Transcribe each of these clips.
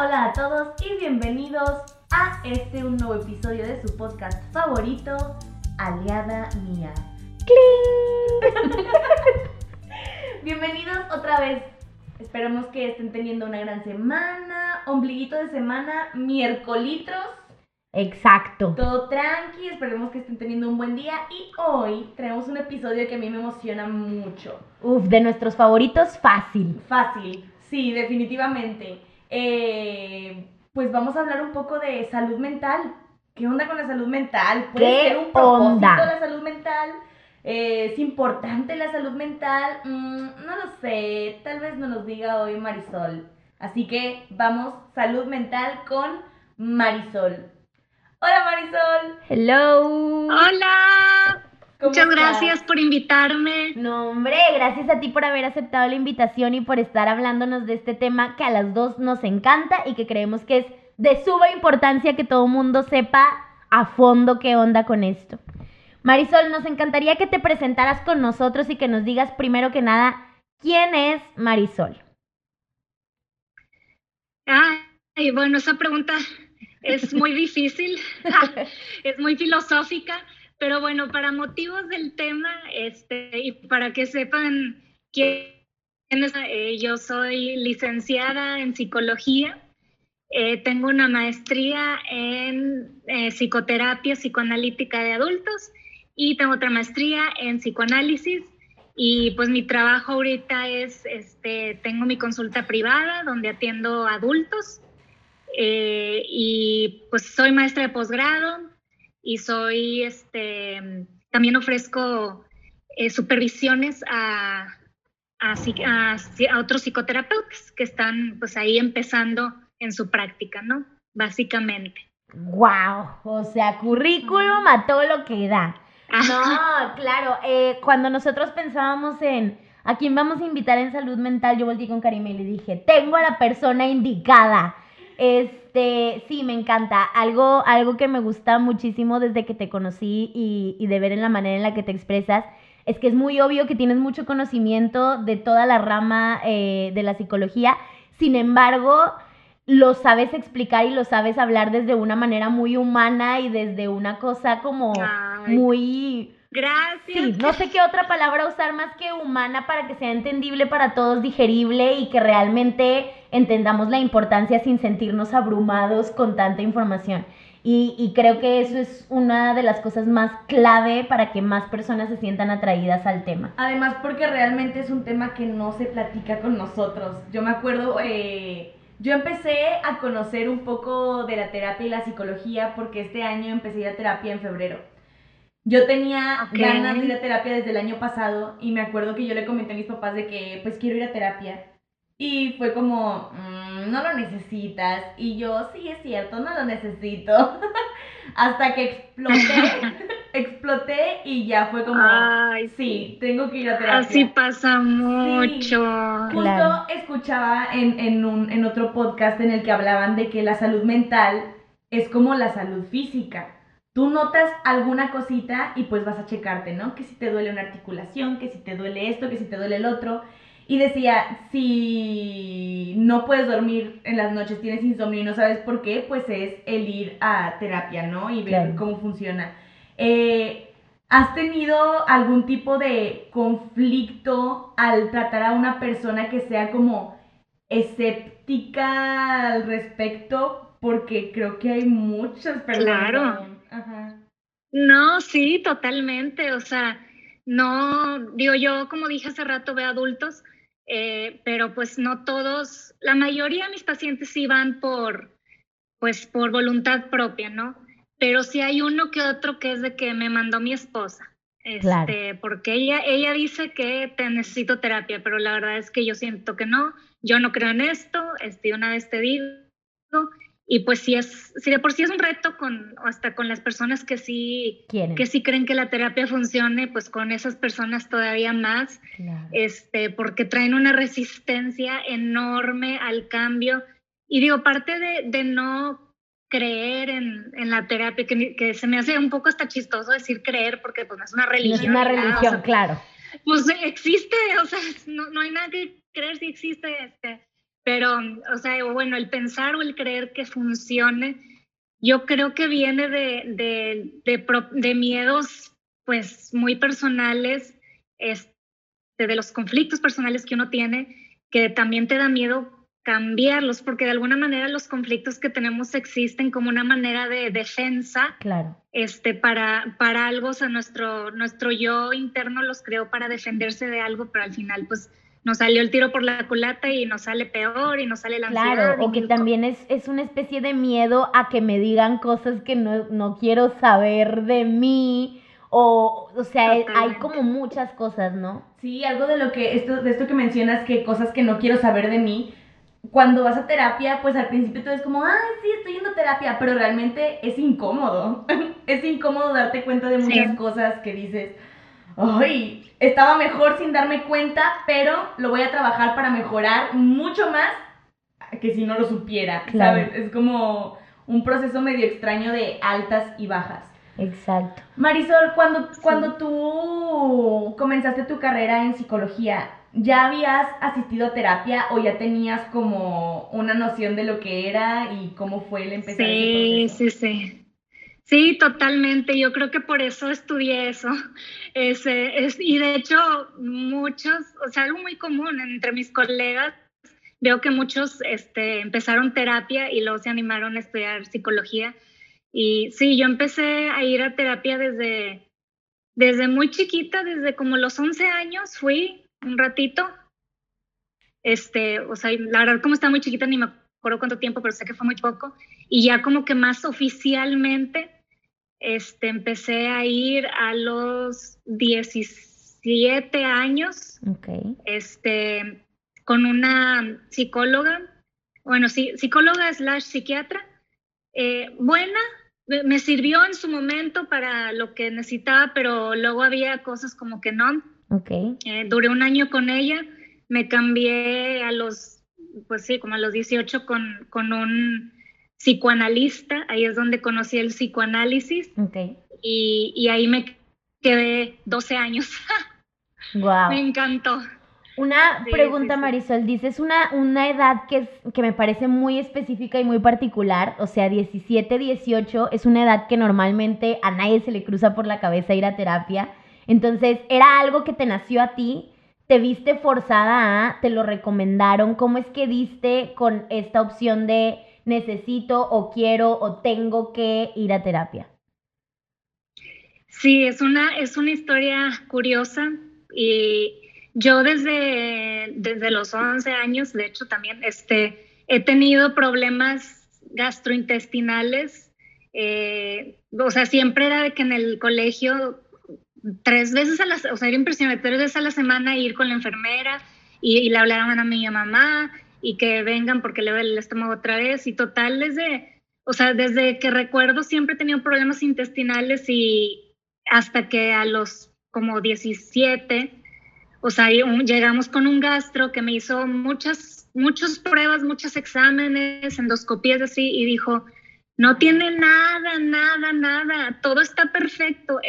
Hola a todos y bienvenidos a este un nuevo episodio de su podcast favorito, Aliada Mía. ¡Cling! bienvenidos otra vez. Esperamos que estén teniendo una gran semana, ombliguito de semana, miércolitros. Exacto. Todo tranqui, esperemos que estén teniendo un buen día y hoy traemos un episodio que a mí me emociona mucho. Uf, de nuestros favoritos, fácil. Fácil, sí, definitivamente. Eh, pues vamos a hablar un poco de salud mental. ¿Qué onda con la salud mental? ¿Puede ¿Qué ser un propósito onda? la salud mental? Eh, ¿Es importante la salud mental? Mm, no lo sé, tal vez nos lo diga hoy Marisol. Así que vamos, salud mental con Marisol. Hola Marisol. Hello. Hola, ¿cómo muchas estás? gracias por invitarme. No, hombre, gracias a ti por haber aceptado la invitación y por estar hablándonos de este tema que a las dos nos encanta y que creemos que es de suma importancia que todo mundo sepa a fondo qué onda con esto. Marisol, nos encantaría que te presentaras con nosotros y que nos digas primero que nada quién es Marisol. Ay, bueno, esa pregunta es muy difícil, es muy filosófica, pero bueno, para motivos del tema, este, y para que sepan quién es, eh, yo soy licenciada en psicología, eh, tengo una maestría en eh, psicoterapia psicoanalítica de adultos y tengo otra maestría en psicoanálisis. Y pues mi trabajo ahorita es, este, tengo mi consulta privada donde atiendo adultos eh, y pues soy maestra de posgrado y soy, este, también ofrezco eh, supervisiones a, a, a otros psicoterapeutas que están pues ahí empezando en su práctica, ¿no? Básicamente. Wow, o sea, currículum a todo lo que da. No, claro, eh, cuando nosotros pensábamos en a quién vamos a invitar en salud mental, yo volteé con Karime y le dije, tengo a la persona indicada. Este, sí, me encanta. Algo, algo que me gusta muchísimo desde que te conocí y, y de ver en la manera en la que te expresas, es que es muy obvio que tienes mucho conocimiento de toda la rama eh, de la psicología. Sin embargo, lo sabes explicar y lo sabes hablar desde una manera muy humana y desde una cosa como Ay, muy... Gracias. Sí, no sé qué otra palabra usar más que humana para que sea entendible para todos, digerible y que realmente entendamos la importancia sin sentirnos abrumados con tanta información. Y, y creo que eso es una de las cosas más clave para que más personas se sientan atraídas al tema. Además, porque realmente es un tema que no se platica con nosotros. Yo me acuerdo, eh, yo empecé a conocer un poco de la terapia y la psicología porque este año empecé a ir a terapia en febrero. Yo tenía ganas de ir a terapia desde el año pasado y me acuerdo que yo le comenté a mis papás de que pues quiero ir a terapia. Y fue como, "Mm, no lo necesitas. Y yo, sí, es cierto, no lo necesito. Hasta que exploté, exploté y ya fue como, Ay, sí, tengo que ir a terapia. Así pasa mucho. Justo Claro. escuchaba en, en, un, en otro podcast en el que hablaban de que la salud mental es como la salud física. Tú notas alguna cosita y pues vas a checarte, ¿no? Que si te duele una articulación, que si te duele esto, que si te duele el otro. Y decía, si no puedes dormir en las noches, tienes insomnio y no sabes por qué, pues es el ir a terapia, ¿no? Y ver Claro. cómo funciona. Eh, ¿Has tenido algún tipo de conflicto al tratar a una persona que sea como escéptica al respecto? Porque creo que hay muchas personas. Claro. Ajá. No, sí, totalmente. O sea, no, digo yo, como dije hace rato, veo adultos, eh, pero pues no todos, la mayoría de mis pacientes sí van por, pues por voluntad propia, ¿no? Pero sí hay uno que otro que es de que me mandó mi esposa. Este, Claro. porque ella, ella dice que te necesito terapia, pero la verdad es que yo siento que no, yo no creo en esto, este, una vez te digo, y pues sí es, sí de por sí es un reto con, hasta con las personas que sí, ¿Quieren? que sí creen que la terapia funcione, pues con esas personas todavía más, Claro. este, porque traen una resistencia enorme al cambio. Y digo, parte de, de no creer en, en la terapia, que, que se me hace un poco hasta chistoso decir creer, porque pues no es una No religión. es una nada, o religión, sea, claro. pues existe, o sea, no, no hay nada que creer si existe, este, Pero, o sea, bueno, el pensar o el creer que funcione, yo creo que viene de, de, de, de miedos, pues, muy personales, este, de los conflictos personales que uno tiene, que también te da miedo cambiarlos, porque de alguna manera los conflictos que tenemos existen como una manera de defensa. Claro. Este, para, para algo, o sea, nuestro, nuestro yo interno los creó para defenderse de algo, pero al final, pues, nos salió el tiro por la culata y nos sale peor y nos sale la ansiedad. Claro, o que también es, es una especie de miedo a que me digan cosas que no, no quiero saber de mí. O, o sea, hay como muchas cosas, ¿no? Sí, algo de lo que, esto, de esto que mencionas, que cosas que no quiero saber de mí, cuando vas a terapia, pues al principio tú es como, ay, sí, estoy yendo a terapia, pero realmente es incómodo. es incómodo darte cuenta de muchas cosas que dices, ay, estaba mejor sin darme cuenta, pero lo voy a trabajar para mejorar mucho más que si no lo supiera, ¿sabes? Es como un proceso medio extraño de altas y bajas. Exacto. Marisol, cuando, cuando tú comenzaste tu carrera en psicología, ¿ya habías asistido a terapia o ya tenías como una noción de lo que era y cómo fue el empezar sí, ese proceso? Sí, sí, sí. totalmente. Yo creo que por eso estudié eso. Es, es, y de hecho, muchos, o sea, algo muy común entre mis colegas, veo que muchos este, empezaron terapia y luego se animaron a estudiar psicología. Y sí, yo empecé a ir a terapia desde, desde muy chiquita, desde como los 11 años fui un ratito. Este, o sea, la verdad como estaba muy chiquita ni me acuerdo cuánto tiempo, pero sé que fue muy poco. Y ya como que más oficialmente este, empecé a ir a los 17 años. Okay. Este, con una psicóloga, bueno, sí, psicóloga slash psiquiatra, eh, buena, me sirvió en su momento para lo que necesitaba, pero luego había cosas como que no. Ok. Eh, duré un año con ella, me cambié a los, pues sí, como a los 18 con, con un psicoanalista, ahí es donde conocí el psicoanálisis. Ok. Y, y ahí me quedé 12 años. wow. Me encantó. Una pregunta, Marisol, dices una, una edad que, es, que me parece muy específica y muy particular, o sea, 17, 18 es una edad que normalmente a nadie se le cruza por la cabeza ir a terapia. Entonces, ¿era algo que te nació a ti? ¿Te viste forzada a? ¿Te lo recomendaron? ¿Cómo es que diste con esta opción de necesito o quiero o tengo que ir a terapia? Sí, es una, es una historia curiosa y yo desde, desde los 11 años, de hecho también, este, he tenido problemas gastrointestinales. Eh, o sea, siempre era de que en el colegio tres veces a la, o sea, era impresionante, tres veces a la semana ir con la enfermera y, le hablaban a mi mamá y que vengan porque le duele el estómago otra vez. Y total desde, o sea, desde que recuerdo siempre he tenido problemas intestinales y hasta que a los como 17 o sea, llegamos con un gastro que me hizo muchas, muchas pruebas, muchos exámenes, endoscopías así, y dijo, no tiene nada, nada, nada, todo está perfecto,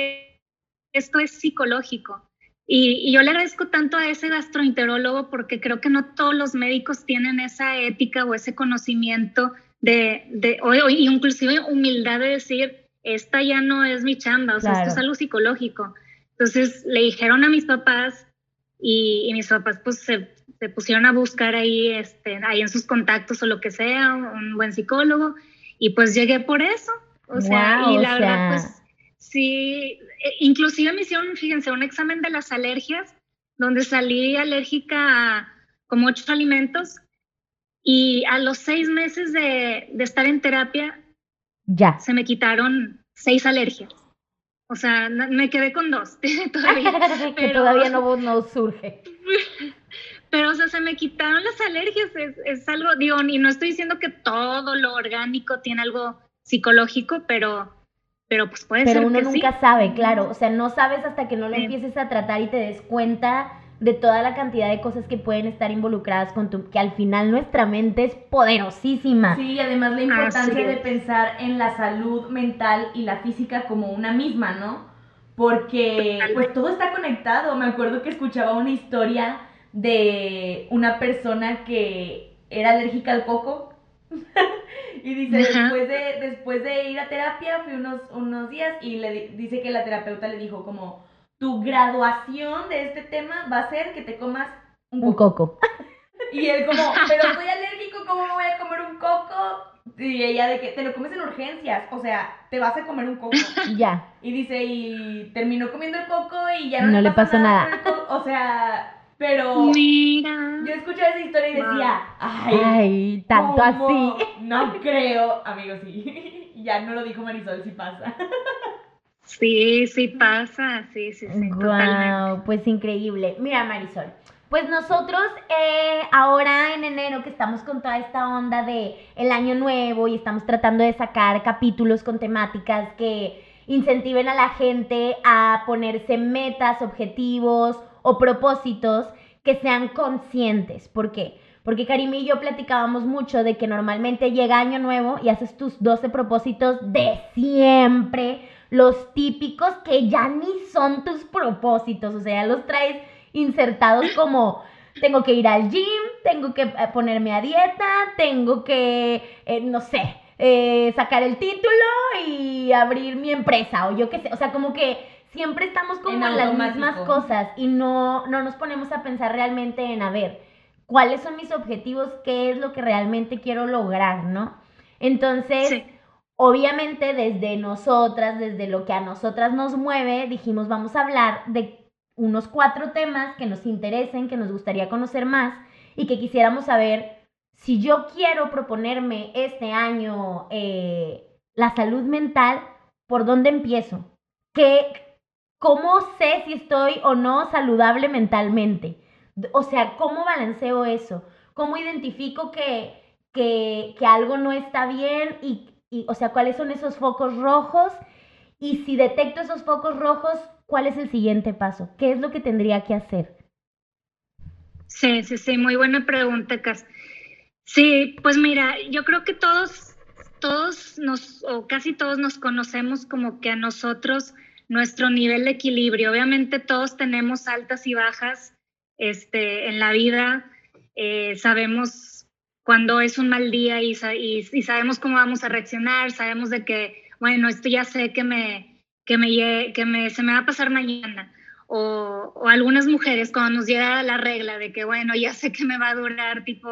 esto es psicológico. Y, yo le agradezco tanto a ese gastroenterólogo porque creo que no todos los médicos tienen esa ética o ese conocimiento de, de o, inclusive humildad de decir, esta ya no es mi chamba, o sea, esto es algo psicológico. Entonces le dijeron a mis papás, y, mis papás pues se, se, pusieron a buscar ahí, este, ahí en sus contactos o lo que sea, un, buen psicólogo y pues llegué por eso. O sea, y la verdad pues sí, inclusive me hicieron, fíjense, un examen de las alergias donde salí alérgica a como ocho alimentos y a los seis meses de, de estar en terapia ya se me quitaron seis alergias. O sea, me quedé con dos todavía. que todavía no, no surge. Pero, o sea, se me quitaron las alergias. Es, es, algo, digo, y no estoy diciendo que todo lo orgánico tiene algo psicológico, pero, pero pues puede ser. Pero uno nunca sabe, claro. O sea, no sabes hasta que no lo empieces a tratar y te des cuenta de toda la cantidad de cosas que pueden estar involucradas con tu, que al final nuestra mente es poderosísima. Sí, además la importancia de pensar en la salud mental y la física como una misma, ¿no? Porque pues todo está conectado. Me acuerdo que escuchaba una historia de una persona que era alérgica al coco. y dice, después de, después de ir a terapia, fui unos, unos días y le dice que la terapeuta le dijo como, tu graduación de este tema va a ser que te comas un coco. Y él como, pero soy alérgico, ¿cómo me voy a comer un coco? Y ella de que te lo comes en urgencias, o sea, te vas a comer un coco. Ya. Y dice, y terminó comiendo el coco y ya no, no le, pasó nada. O sea, pero Mira. yo escuchaba esa historia y decía, ay, Ay, tanto así. No creo, amigo, sí. ya no lo dijo Marisol, sí pasa. Sí, sí pasa, sí, sí, sí. Wow, pues increíble. Mira, Marisol, pues nosotros eh, ahora en enero que estamos con toda esta onda de el año nuevo y estamos tratando de sacar capítulos con temáticas que incentiven a la gente a ponerse metas, objetivos o propósitos que sean conscientes. ¿Por qué? Porque Karim y yo platicábamos mucho de que normalmente llega año nuevo y haces tus 12 propósitos de siempre, los típicos que ya ni son tus propósitos, o sea, los traes insertados como tengo que ir al gym, tengo que eh, ponerme a dieta, tengo que, eh, no sé, eh, sacar el título y abrir mi empresa o yo qué sé, o sea, como que siempre estamos como en, las mismas cosas y no, no nos ponemos a pensar realmente en, a ver, cuáles son mis objetivos, qué es lo que realmente quiero lograr, ¿no? Entonces, obviamente desde nosotras, desde lo que a nosotras nos mueve, dijimos, vamos a hablar de unos cuatro temas que nos interesen, que nos gustaría conocer más y que quisiéramos saber si yo quiero proponerme este año eh, la salud mental, ¿por dónde empiezo? ¿Qué, ¿Cómo sé si estoy o no saludable mentalmente? O sea, ¿cómo balanceo eso? ¿Cómo identifico que, que, que algo no está bien? Y, y, o sea, ¿cuáles son esos focos rojos? Y si detecto esos focos rojos, ¿cuál es el siguiente paso? ¿Qué es lo que tendría que hacer? Sí, sí, sí, muy buena pregunta, Cas. Sí, pues mira, yo creo que todos, todos nos, o casi todos nos conocemos como que a nosotros nuestro nivel de equilibrio. Obviamente todos tenemos altas y bajas este, en la vida, eh, sabemos cuando es un mal día y, y, sabemos cómo vamos a reaccionar, sabemos de que, bueno, esto ya sé que me, que, me, que me, se me va a pasar mañana. O, o, algunas mujeres cuando nos llega la regla de que, bueno, ya sé que me va a durar tipo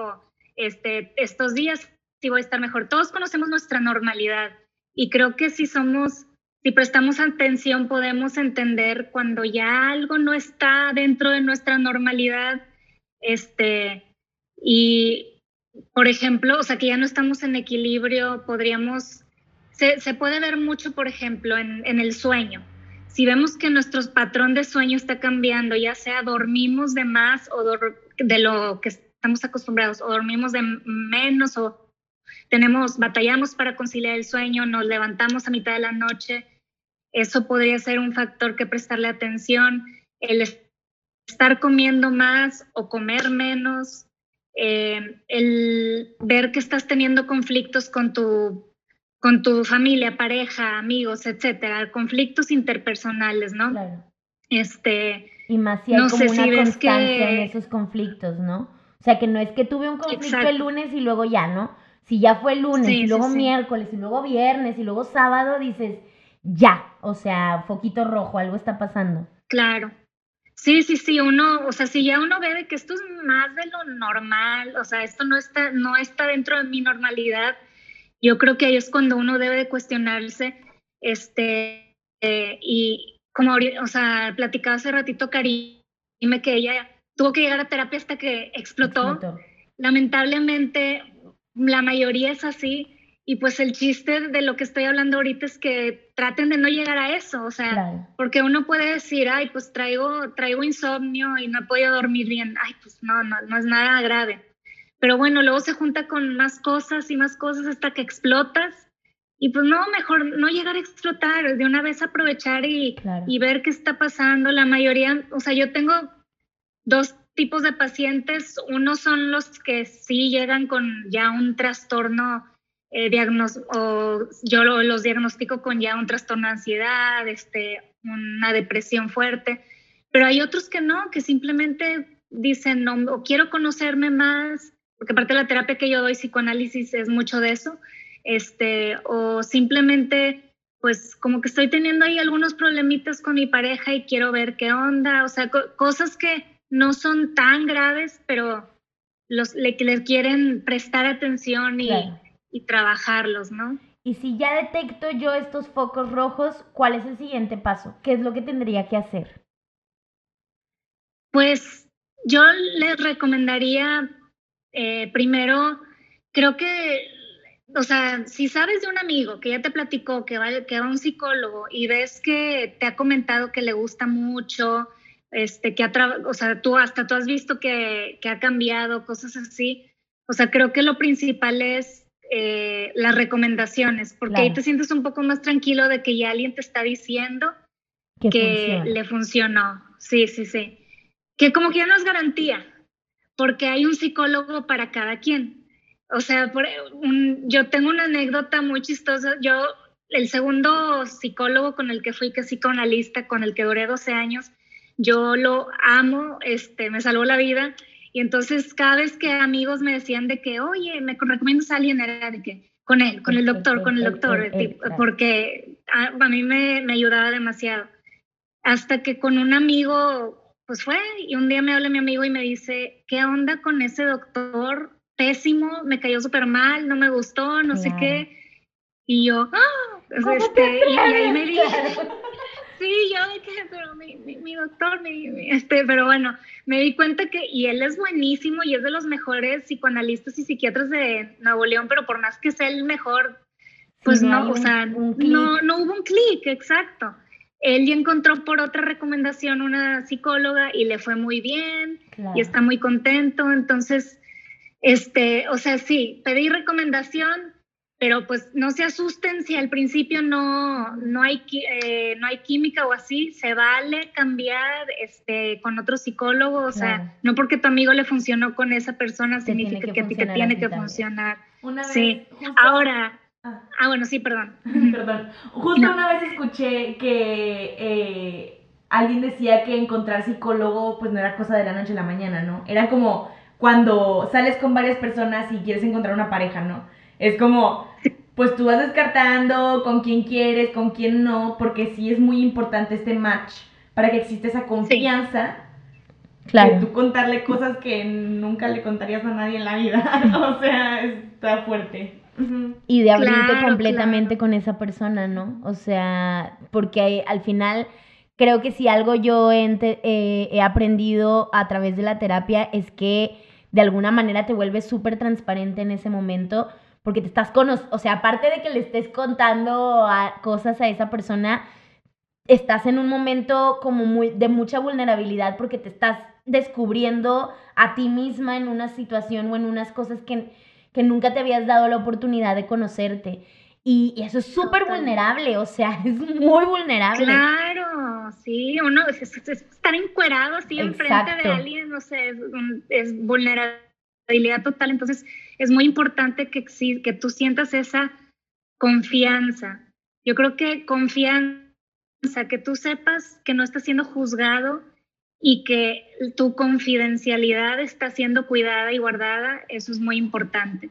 este, estos días, si voy a estar mejor. Todos conocemos nuestra normalidad y creo que si somos, si prestamos atención, podemos entender cuando ya algo no está dentro de nuestra normalidad. Este, y, por ejemplo, o sea, que ya no estamos en equilibrio, podríamos se, puede ver mucho, por ejemplo, en, el sueño. Si vemos que nuestro patrón de sueño está cambiando, ya sea dormimos de más o de lo que estamos acostumbrados, o dormimos de menos, o tenemos, batallamos para conciliar el sueño, nos levantamos a mitad de la noche, eso podría ser un factor que prestarle atención. El estar comiendo más o comer menos, eh, el ver que estás teniendo conflictos con tu con tu familia, pareja, amigos, etcétera, conflictos interpersonales, ¿no? Claro. Este, y más si hay como una constancia en esos conflictos, ¿no? O sea, que no es que tuve un conflicto el lunes y luego ya, ¿no? Si ya fue el lunes y luego miércoles y luego viernes y luego sábado, dices, ya, o sea, foquito rojo, algo está pasando. Claro. Sí, sí, sí, uno, o sea, si ya uno ve de que esto es más de lo normal, o sea, esto no está, no está dentro de mi normalidad, yo creo que ahí es cuando uno debe de cuestionarse, este, eh, y como, o sea, platicaba hace ratito Karime que ella tuvo que llegar a terapia hasta que explotó. Lamentablemente, la mayoría es así. Y pues el chiste de lo que estoy hablando ahorita es que traten de no llegar a eso, o sea, porque uno puede decir, ay, pues traigo, traigo insomnio y no he podido dormir bien, ay, pues no, no, no es nada grave. Pero bueno, luego se junta con más cosas y más cosas hasta que explotas. Y pues no, mejor no llegar a explotar, de una vez aprovechar y, y ver qué está pasando. La mayoría, o sea, yo tengo dos tipos de pacientes. Uno son los que sí llegan con ya un trastorno eh, o yo los diagnostico con ya un trastorno de ansiedad, este, una depresión fuerte, pero hay otros que no, que simplemente dicen, no, o quiero conocerme más, porque aparte de la terapia que yo doy, psicoanálisis es mucho de eso, este, o simplemente pues como que estoy teniendo ahí algunos problemitas con mi pareja y quiero ver qué onda, o sea, cosas que no son tan graves, pero los, le, le quieren prestar atención y, y trabajarlos, ¿no? Y si ya detecto yo estos focos rojos, ¿cuál es el siguiente paso? ¿Qué es lo que tendría que hacer? Pues yo les recomendaría eh, primero, creo que, o sea, si sabes de un amigo que ya te platicó que va, que va a un psicólogo y ves que te ha comentado que le gusta mucho, este, que ha o sea, tú hasta tú has visto que, que ha cambiado, cosas así. O sea, creo que lo principal es eh, las recomendaciones, porque ahí te sientes un poco más tranquilo de que ya alguien te está diciendo que, le funcionó. Sí, sí, sí. Que como que ya no es garantía, porque hay un psicólogo para cada quien. O sea, por un, yo tengo una anécdota muy chistosa. Yo, el segundo psicólogo con el que fui, que lista con el que duré 12 años, yo lo amo, este, me salvó la vida y entonces cada vez que amigos me decían de que, oye, me recomiendas a alguien, era de que, con él, con el doctor, con el doctor, porque a, mí me, me, ayudaba demasiado. Hasta que con un amigo, pues fue, y un día me habla mi amigo y me dice, ¿qué onda con ese doctor? Pésimo, me cayó súper mal, no me gustó, no sé qué. Y yo, ¡ah! Este, y, ahí me dije, sí, yo de que, pero mi, mi, doctor, mi, este, pero bueno, me di cuenta que, y él es buenísimo y es de los mejores psicoanalistas y psiquiatras de Nuevo León, pero por más que sea el mejor, pues no, o sea, no, no hubo un clic, exacto. Él ya encontró por otra recomendación una psicóloga y le fue muy bien y está muy contento, entonces, este, o sea, sí, pedí recomendación, pero pues no se asusten si al principio no, no, hay, eh, no hay química o así, se vale cambiar este, con otro psicólogo, o sea, no porque tu amigo le funcionó con esa persona significa que, a ti te tiene que funcionar. Una vez, sí, ahora... Ah. ah. bueno, sí, perdón. perdón. Justo una vez escuché que eh, alguien decía que encontrar psicólogo pues no era cosa de la noche a la mañana, ¿no? Era como cuando sales con varias personas y quieres encontrar una pareja, ¿no? Es como, pues tú vas descartando con quién quieres, con quién no, porque sí es muy importante este match para que exista esa confianza. Claro. De tú contarle cosas que nunca le contarías a nadie en la vida. o sea, está fuerte. Y de abrirte completamente con esa persona, ¿no? O sea, porque al final creo que si algo yo eh, he aprendido a través de la terapia es que de alguna manera te vuelves súper transparente en ese momento porque te estás conociendo, o sea, aparte de que le estés contando cosas a esa persona, estás en un momento como muy de mucha vulnerabilidad porque te estás descubriendo a ti misma en una situación o en unas cosas que, que nunca te habías dado la oportunidad de conocerte. Y, eso es súper vulnerable, o sea, es muy vulnerable. Claro, sí, uno es, estar encuerado así enfrente de alguien, no sé, es, es vulnerabilidad total. Entonces, es muy importante que, que tú sientas esa confianza. Yo creo que confianza, que tú sepas que no estás siendo juzgado y que tu confidencialidad está siendo cuidada y guardada, eso es muy importante.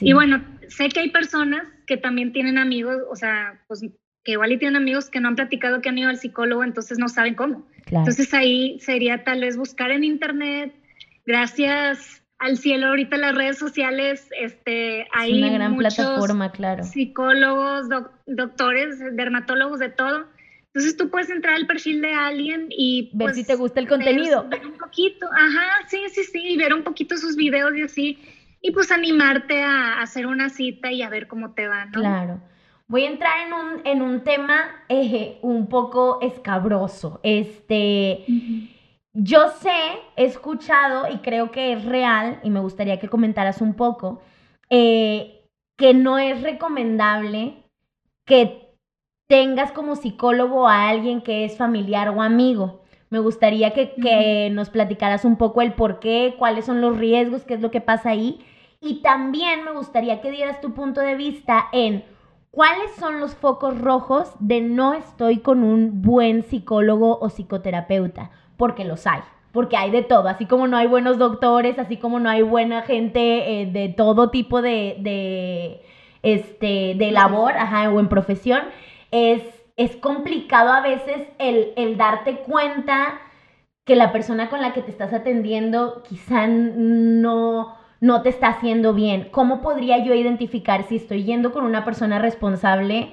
Y bueno, sé que hay personas que también tienen amigos, o sea, pues que igual y tienen amigos que no han platicado que han ido al psicólogo, entonces no saben cómo. Entonces ahí sería tal vez buscar en internet, gracias al cielo ahorita las redes sociales, este, hay una gran plataforma, claro. Psicólogos, doctores, dermatólogos, de todo. Entonces tú puedes entrar al perfil de alguien y ver pues, si te gusta el contenido. Ver, un poquito, ajá, sí, sí, sí, y ver un poquito sus videos y así, y pues animarte a, hacer una cita y a ver cómo te va, ¿no? Claro. Voy a entrar en un, en un tema eh, un poco escabroso. Este. Yo sé, he escuchado y creo que es real, y me gustaría que comentaras un poco, eh, que no es recomendable que tengas como psicólogo a alguien que es familiar o amigo. Me gustaría que, que, nos platicaras un poco el por qué, cuáles son los riesgos, qué es lo que pasa ahí. Y también me gustaría que dieras tu punto de vista en cuáles son los focos rojos de no estoy con un buen psicólogo o psicoterapeuta porque los hay. porque hay de todo, así como no hay buenos doctores, así como no hay buena gente eh, de todo tipo de, de, este, de labor, ajá, o en profesión, es, es complicado a veces el, el darte cuenta que la persona con la que te estás atendiendo quizá no, no te está haciendo bien. ¿Cómo podría yo identificar si estoy yendo con una persona responsable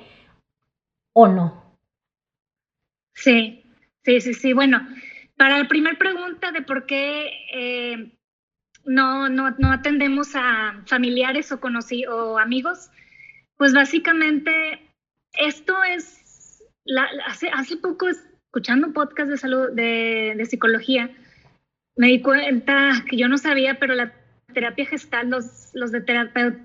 o no? Sí, sí, sí, sí. Bueno, para la primera pregunta de por qué eh, no, no, no, atendemos a familiares o, o amigos, pues básicamente esto es, hace, hace poco escuchando un podcast de salud, de, de psicología, me di cuenta que yo no sabía, pero la terapia gestal, los, los, de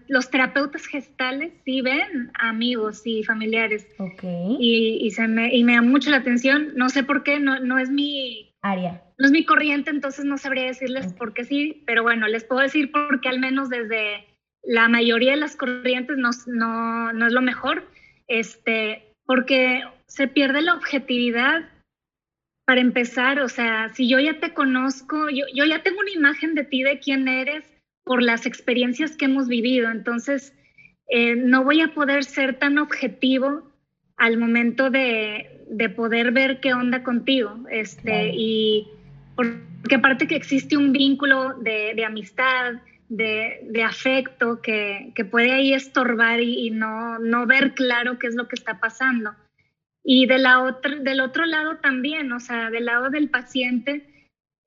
los terapeutas gestales sí ven amigos y familiares. Ok. Y, y, se me, y me da mucho la atención. No sé por qué, no, no es mi... Área. No es mi corriente, entonces no sabría decirles por qué sí, pero bueno, les puedo decir porque al menos desde la mayoría de las corrientes no, no, no es lo mejor, este, porque se pierde la objetividad para empezar, o sea, si yo ya te conozco, yo, yo ya tengo una imagen de ti, de quién eres, por las experiencias que hemos vivido. Entonces, eh, no voy a poder ser tan objetivo al momento de, de poder ver qué onda contigo. Este, Y porque aparte que existe un vínculo de, de amistad, de, de, afecto que, que, puede ahí estorbar y, y, no, no ver claro qué es lo que está pasando. Y de la otra, del otro lado también, o sea, del lado del paciente,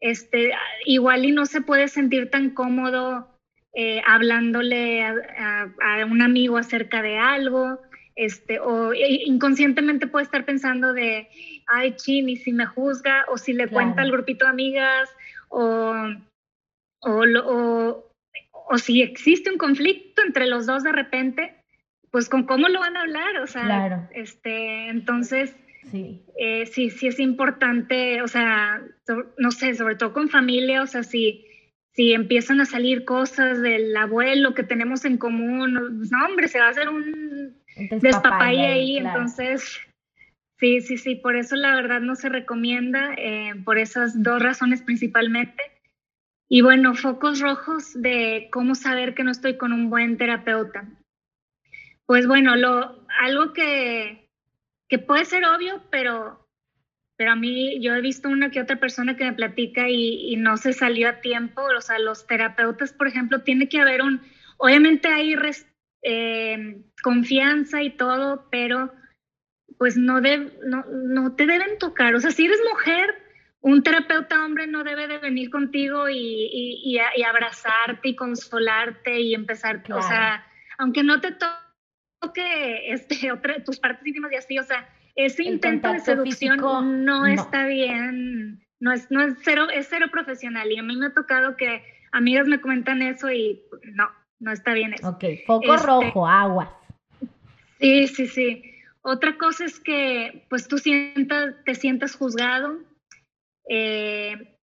este, igual y no se puede sentir tan cómodo eh, hablándole a, un amigo acerca de algo, este, o inconscientemente puede estar pensando de, ay, chini, si me juzga, o si le cuenta al grupito de amigas, o, o, o, si existe un conflicto entre los dos de repente, pues con cómo lo van a hablar, o sea, este, entonces, sí. Eh, sí, sí es importante, o sea, no sé, sobre todo con familia, o sea, si si empiezan a salir cosas del abuelo que tenemos en común, no, hombre, se va a hacer un despapalle ahí, entonces, sí, sí, sí, por eso la verdad no se recomienda, eh, por esas dos razones principalmente. Y bueno, focos rojos de cómo saber que no estoy con un buen terapeuta. Pues bueno, lo, algo que, que puede ser obvio, pero pero a mí yo he visto una que otra persona que me platica y, no se salió a tiempo, o sea, los terapeutas, por ejemplo, tiene que haber un, obviamente hay eh, confianza y todo, pero pues no, no, no te deben tocar, o sea, si eres mujer, un terapeuta hombre no debe de venir contigo y, y, y abrazarte y consolarte y empezar, o sea, aunque no te toque este, otra, tus partes íntimas y así, o sea, ese intento de seducción no, está bien, no es, no es cero, es cero profesional. Y a mí me ha tocado que amigas me comentan eso y no, no está bien eso. Ok, foco este rojo, aguas. Sí, sí, sí. Otra cosa es que pues tú sientas, te sientas juzgado, eh,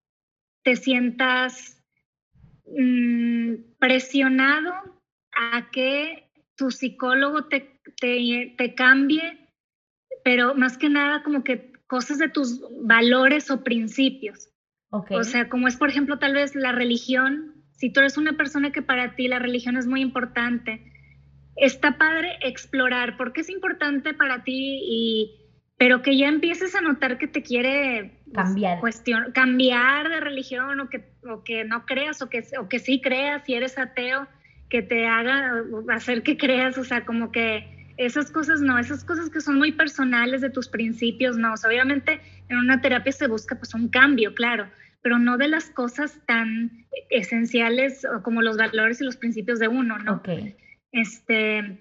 te sientas mm, presionado a que tu psicólogo te, te, te cambie pero más que nada como que cosas de tus valores o principios. O sea, como es por ejemplo tal vez la religión, si tú eres una persona que para ti la religión es muy importante, está padre explorar por qué es importante para ti y pero que ya empieces a notar que te quiere pues, cambiar cuestión, cambiar de religión o que, o que no creas o que, o que sí creas si eres ateo, que te haga hacer que creas, o sea, como que esas cosas no, esas cosas que son muy personales de tus principios, no. obviamente en una terapia se busca pues un cambio, claro, pero no de las cosas tan esenciales como los valores y los principios de uno, ¿no? Okay. Este,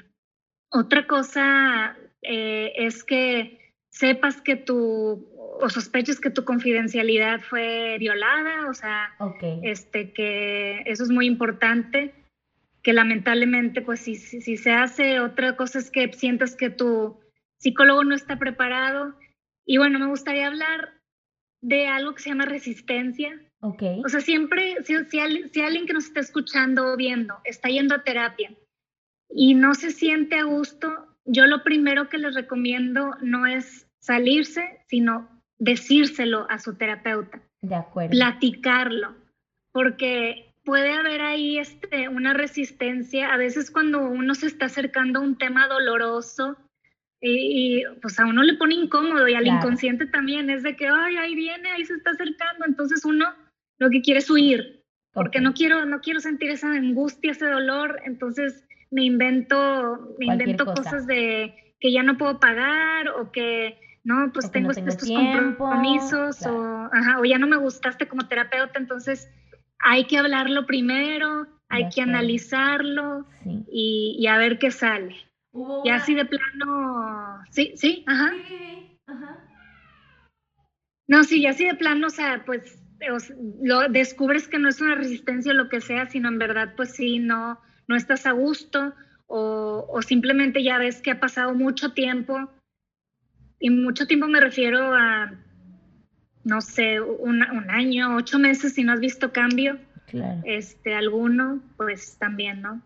otra cosa eh, es que sepas que tu o sospeches que tu confidencialidad fue violada, o sea, este que eso es muy importante que lamentablemente, pues si, si, se hace, otra cosa es que sientas que tu psicólogo no está preparado. Y bueno, me gustaría hablar de algo que se llama resistencia. Okay. O sea, siempre, si, si, si alguien que nos está escuchando o viendo está yendo a terapia y no se siente a gusto, yo lo primero que les recomiendo no es salirse, sino decírselo a su terapeuta. De acuerdo. platicarlo, porque puede haber ahí este, una resistencia, a veces cuando uno se está acercando a un tema doloroso y, y, pues a uno le pone incómodo y al Claro. inconsciente también es de que, ay, ahí viene, ahí se está acercando, entonces uno lo que quiere es huir, porque no quiero, no quiero sentir esa angustia, ese dolor, entonces me invento, me invento cosa. cosas de que ya no puedo pagar o que no, pues tengo, no tengo estos tiempo, compromisos claro. o, ajá, o ya no me gustaste como terapeuta, entonces hay que hablarlo primero, hay De que analizarlo Sí. y, y a ver qué sale. Hubo Y una- así de plano, sí, sí, ajá. Sí, ajá. No, sí, y así de plano, o sea, pues lo descubres que no es una resistencia o lo que sea, sino en verdad, pues sí, no, no estás a gusto o, o simplemente ya ves que ha pasado mucho tiempo y mucho tiempo me refiero a, no sé, un, un año, ocho meses si no has visto cambio, Claro. este, alguno, pues también, ¿no?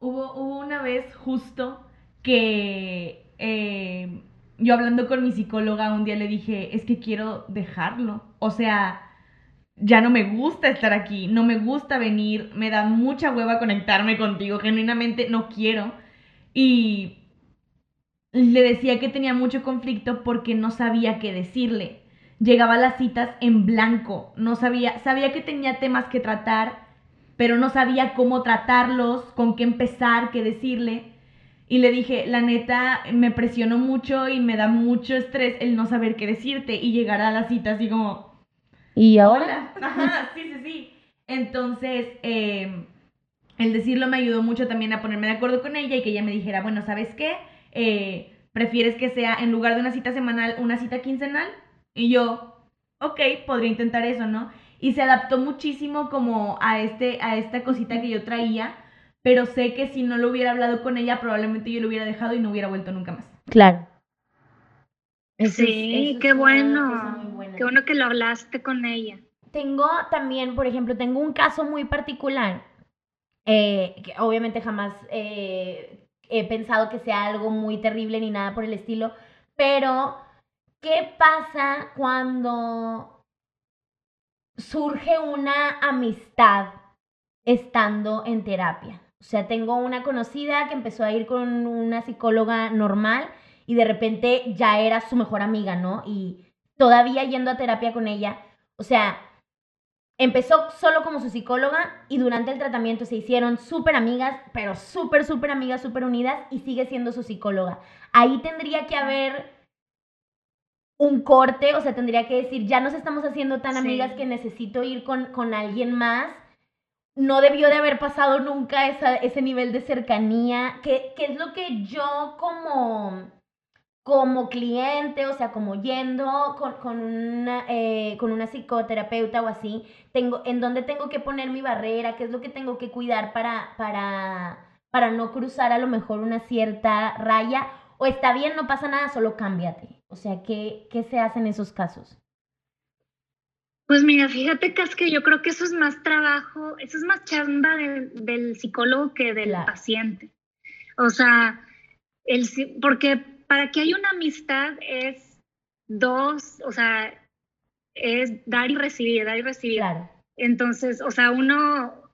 Hubo, hubo una vez justo que eh, yo hablando con mi psicóloga un día le dije, es que quiero dejarlo. O sea, ya no me gusta estar aquí, no me gusta venir, me da mucha hueva conectarme contigo, genuinamente no quiero. Y le decía que tenía mucho conflicto porque no sabía qué decirle. Llegaba a las citas en blanco, no sabía, sabía que tenía temas que tratar, pero no sabía cómo tratarlos, con qué empezar, qué decirle. Y le dije, la neta, me presionó mucho y me da mucho estrés el no saber qué decirte y llegar a la cita así como, ¿Y ahora? Hola. Ajá, sí, sí, sí. Entonces, eh, el decirlo me ayudó mucho también a ponerme de acuerdo con ella y que ella me dijera, bueno, ¿sabes qué? Eh, ¿Prefieres que sea en lugar de una cita semanal, una cita quincenal? Y yo, ok, podría intentar eso, ¿no? Y se adaptó muchísimo como a, este, a esta cosita que yo traía, pero sé que si no lo hubiera hablado con ella, probablemente yo lo hubiera dejado y no hubiera vuelto nunca más. Claro. Eso sí, es qué bueno, qué bueno que lo hablaste con ella. Tengo también, por ejemplo, tengo un caso muy particular, eh, que obviamente jamás eh, he pensado que sea algo muy terrible ni nada por el estilo, pero ¿qué pasa cuando surge una amistad estando en terapia? O sea, tengo una conocida que empezó a ir con una psicóloga normal y de repente ya era su mejor amiga, ¿no? Y todavía yendo a terapia con ella, o sea, empezó solo como su psicóloga y durante el tratamiento se hicieron súper amigas, pero súper, súper amigas, súper unidas y sigue siendo su psicóloga. Ahí tendría que haber un corte, o sea, tendría que decir, ya nos estamos haciendo tan Sí. amigas que necesito ir con, con alguien más. No debió de haber pasado nunca esa- ese nivel de cercanía, que, que es lo que yo como como cliente, o sea, como yendo con, con una, eh, con una psicoterapeuta o así, tengo, en dónde tengo que poner mi barrera, qué es lo que tengo que cuidar para, para, para no cruzar a lo mejor una cierta raya, o está bien, no pasa nada, solo cámbiate. O sea, ¿qué, qué se hace en esos casos? Pues mira, fíjate que es que yo creo que eso es más trabajo, eso es más chamba del, del psicólogo que del Claro. paciente. O sea, el, porque para que haya una amistad es dos, o sea, es dar y recibir, dar y recibir. Claro, Entonces, o sea, uno,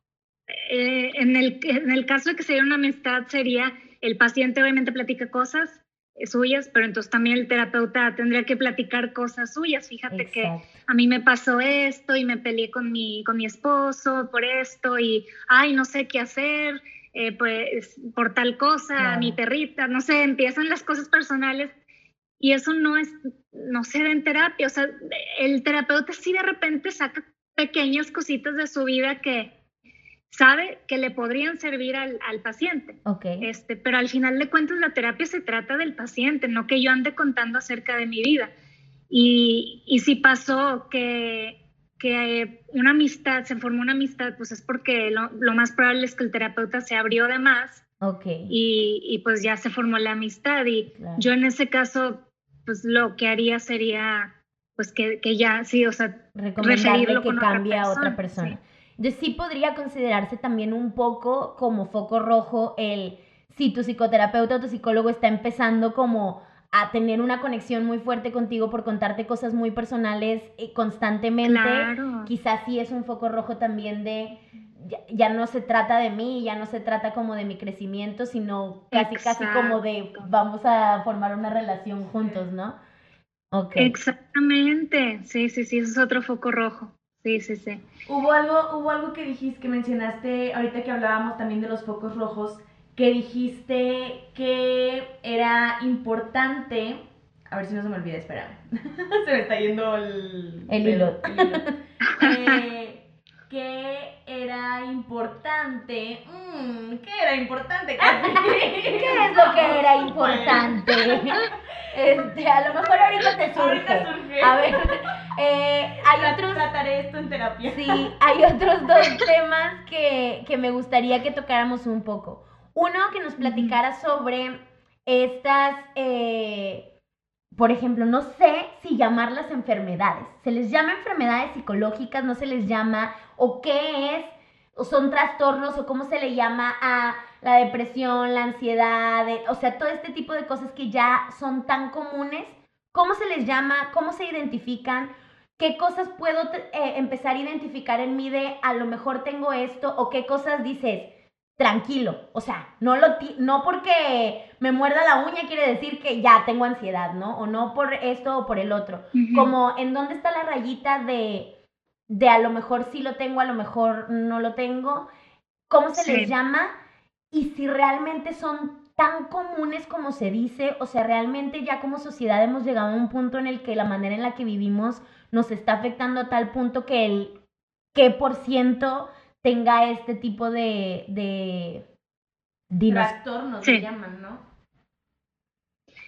eh, en, el, en el caso de que sería una amistad, sería el paciente obviamente platica cosas suyas, pero entonces también el terapeuta tendría que platicar cosas suyas. Fíjate que exacto. a mí me pasó esto y me peleé con mi, con mi esposo por esto y, ay, no sé qué hacer, eh, pues por tal cosa, Claro. mi perrita, no sé, empiezan las cosas personales y eso no es, no se da en terapia, o sea, el terapeuta sí de repente saca pequeñas cositas de su vida que sabe que le podrían servir al, al paciente. Ok, Este, pero al final de cuentas la terapia se trata del paciente, no que yo ande contando acerca de mi vida. Y, y si pasó que, que eh, una amistad, se formó una amistad, pues es porque lo, lo más probable es que el terapeuta se abrió de más ok. y, y pues ya se formó la amistad. Y claro. yo en ese caso, pues lo que haría sería, pues que, que ya, sí, o sea, referirlo que con otra cambie a otra persona, persona. Entonces sí podría considerarse también un poco como foco rojo el si tu psicoterapeuta o tu psicólogo está empezando como a tener una conexión muy fuerte contigo por contarte cosas muy personales eh, constantemente. Claro. Quizás sí es un foco rojo también de ya, ya no se trata de mí, ya no se trata como de mi crecimiento, sino casi casi como de vamos a formar una relación juntos, ¿no? Ok. Exactamente. Sí, sí, sí, ese es otro foco rojo. Sí, sí, sí. Hubo algo, hubo algo que dijiste, que mencionaste ahorita que hablábamos también de los focos rojos, que dijiste que era importante. A ver si no se me olvida, espera. se me está yendo el, El hilo. el hilo. Eh, que era importante. mm, ¿Qué era importante? ¿Qué es lo que era importante? Este, a lo mejor ahorita te surge. Ahorita surge. A ver, eh, hay otros Trataré esto en terapia. Sí, hay otros dos temas que, que me gustaría que tocáramos un poco. Uno, que nos platicara sobre estas, eh, por ejemplo, no sé si llamarlas enfermedades. ¿Se les llama enfermedades psicológicas? ¿No se les llama? ¿O qué es? ¿O son trastornos? ¿O cómo se le llama a la depresión, la ansiedad? o sea, todo este tipo de cosas que ya son tan comunes. ¿Cómo se les llama? ¿Cómo se identifican? ¿Qué cosas puedo eh, empezar a identificar en mí de a lo mejor tengo esto o qué cosas dices? Tranquilo, o sea, no, lo ti- no porque me muerda la uña quiere decir que ya tengo ansiedad, ¿no? O no por esto o por el otro. Como en dónde está la rayita de, de a lo mejor sí lo tengo, a lo mejor no lo tengo. ¿Cómo se les llama? Y si realmente son tan comunes como se dice, o sea, realmente ya como sociedad hemos llegado a un punto en el que la manera en la que vivimos nos está afectando a tal punto que el qué por ciento tenga este tipo de, de Trastornos Sí. se llaman, ¿no?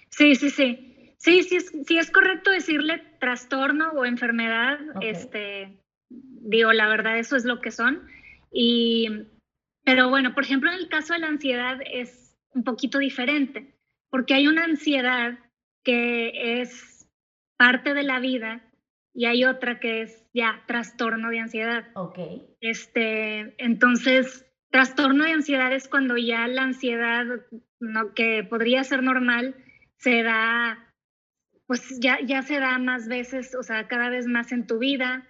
Sí, sí, sí. Sí, sí es, sí es correcto decirle trastorno o enfermedad. Este, digo, la verdad, eso es lo que son. Y, pero bueno, por ejemplo, en el caso de la ansiedad es un poquito diferente, porque hay una ansiedad que es parte de la vida y hay otra que es ya trastorno de ansiedad. Ok, Este, entonces, trastorno de ansiedad es cuando ya la ansiedad, no, que podría ser normal, se da, pues ya, ya se da más veces, o sea, cada vez más en tu vida,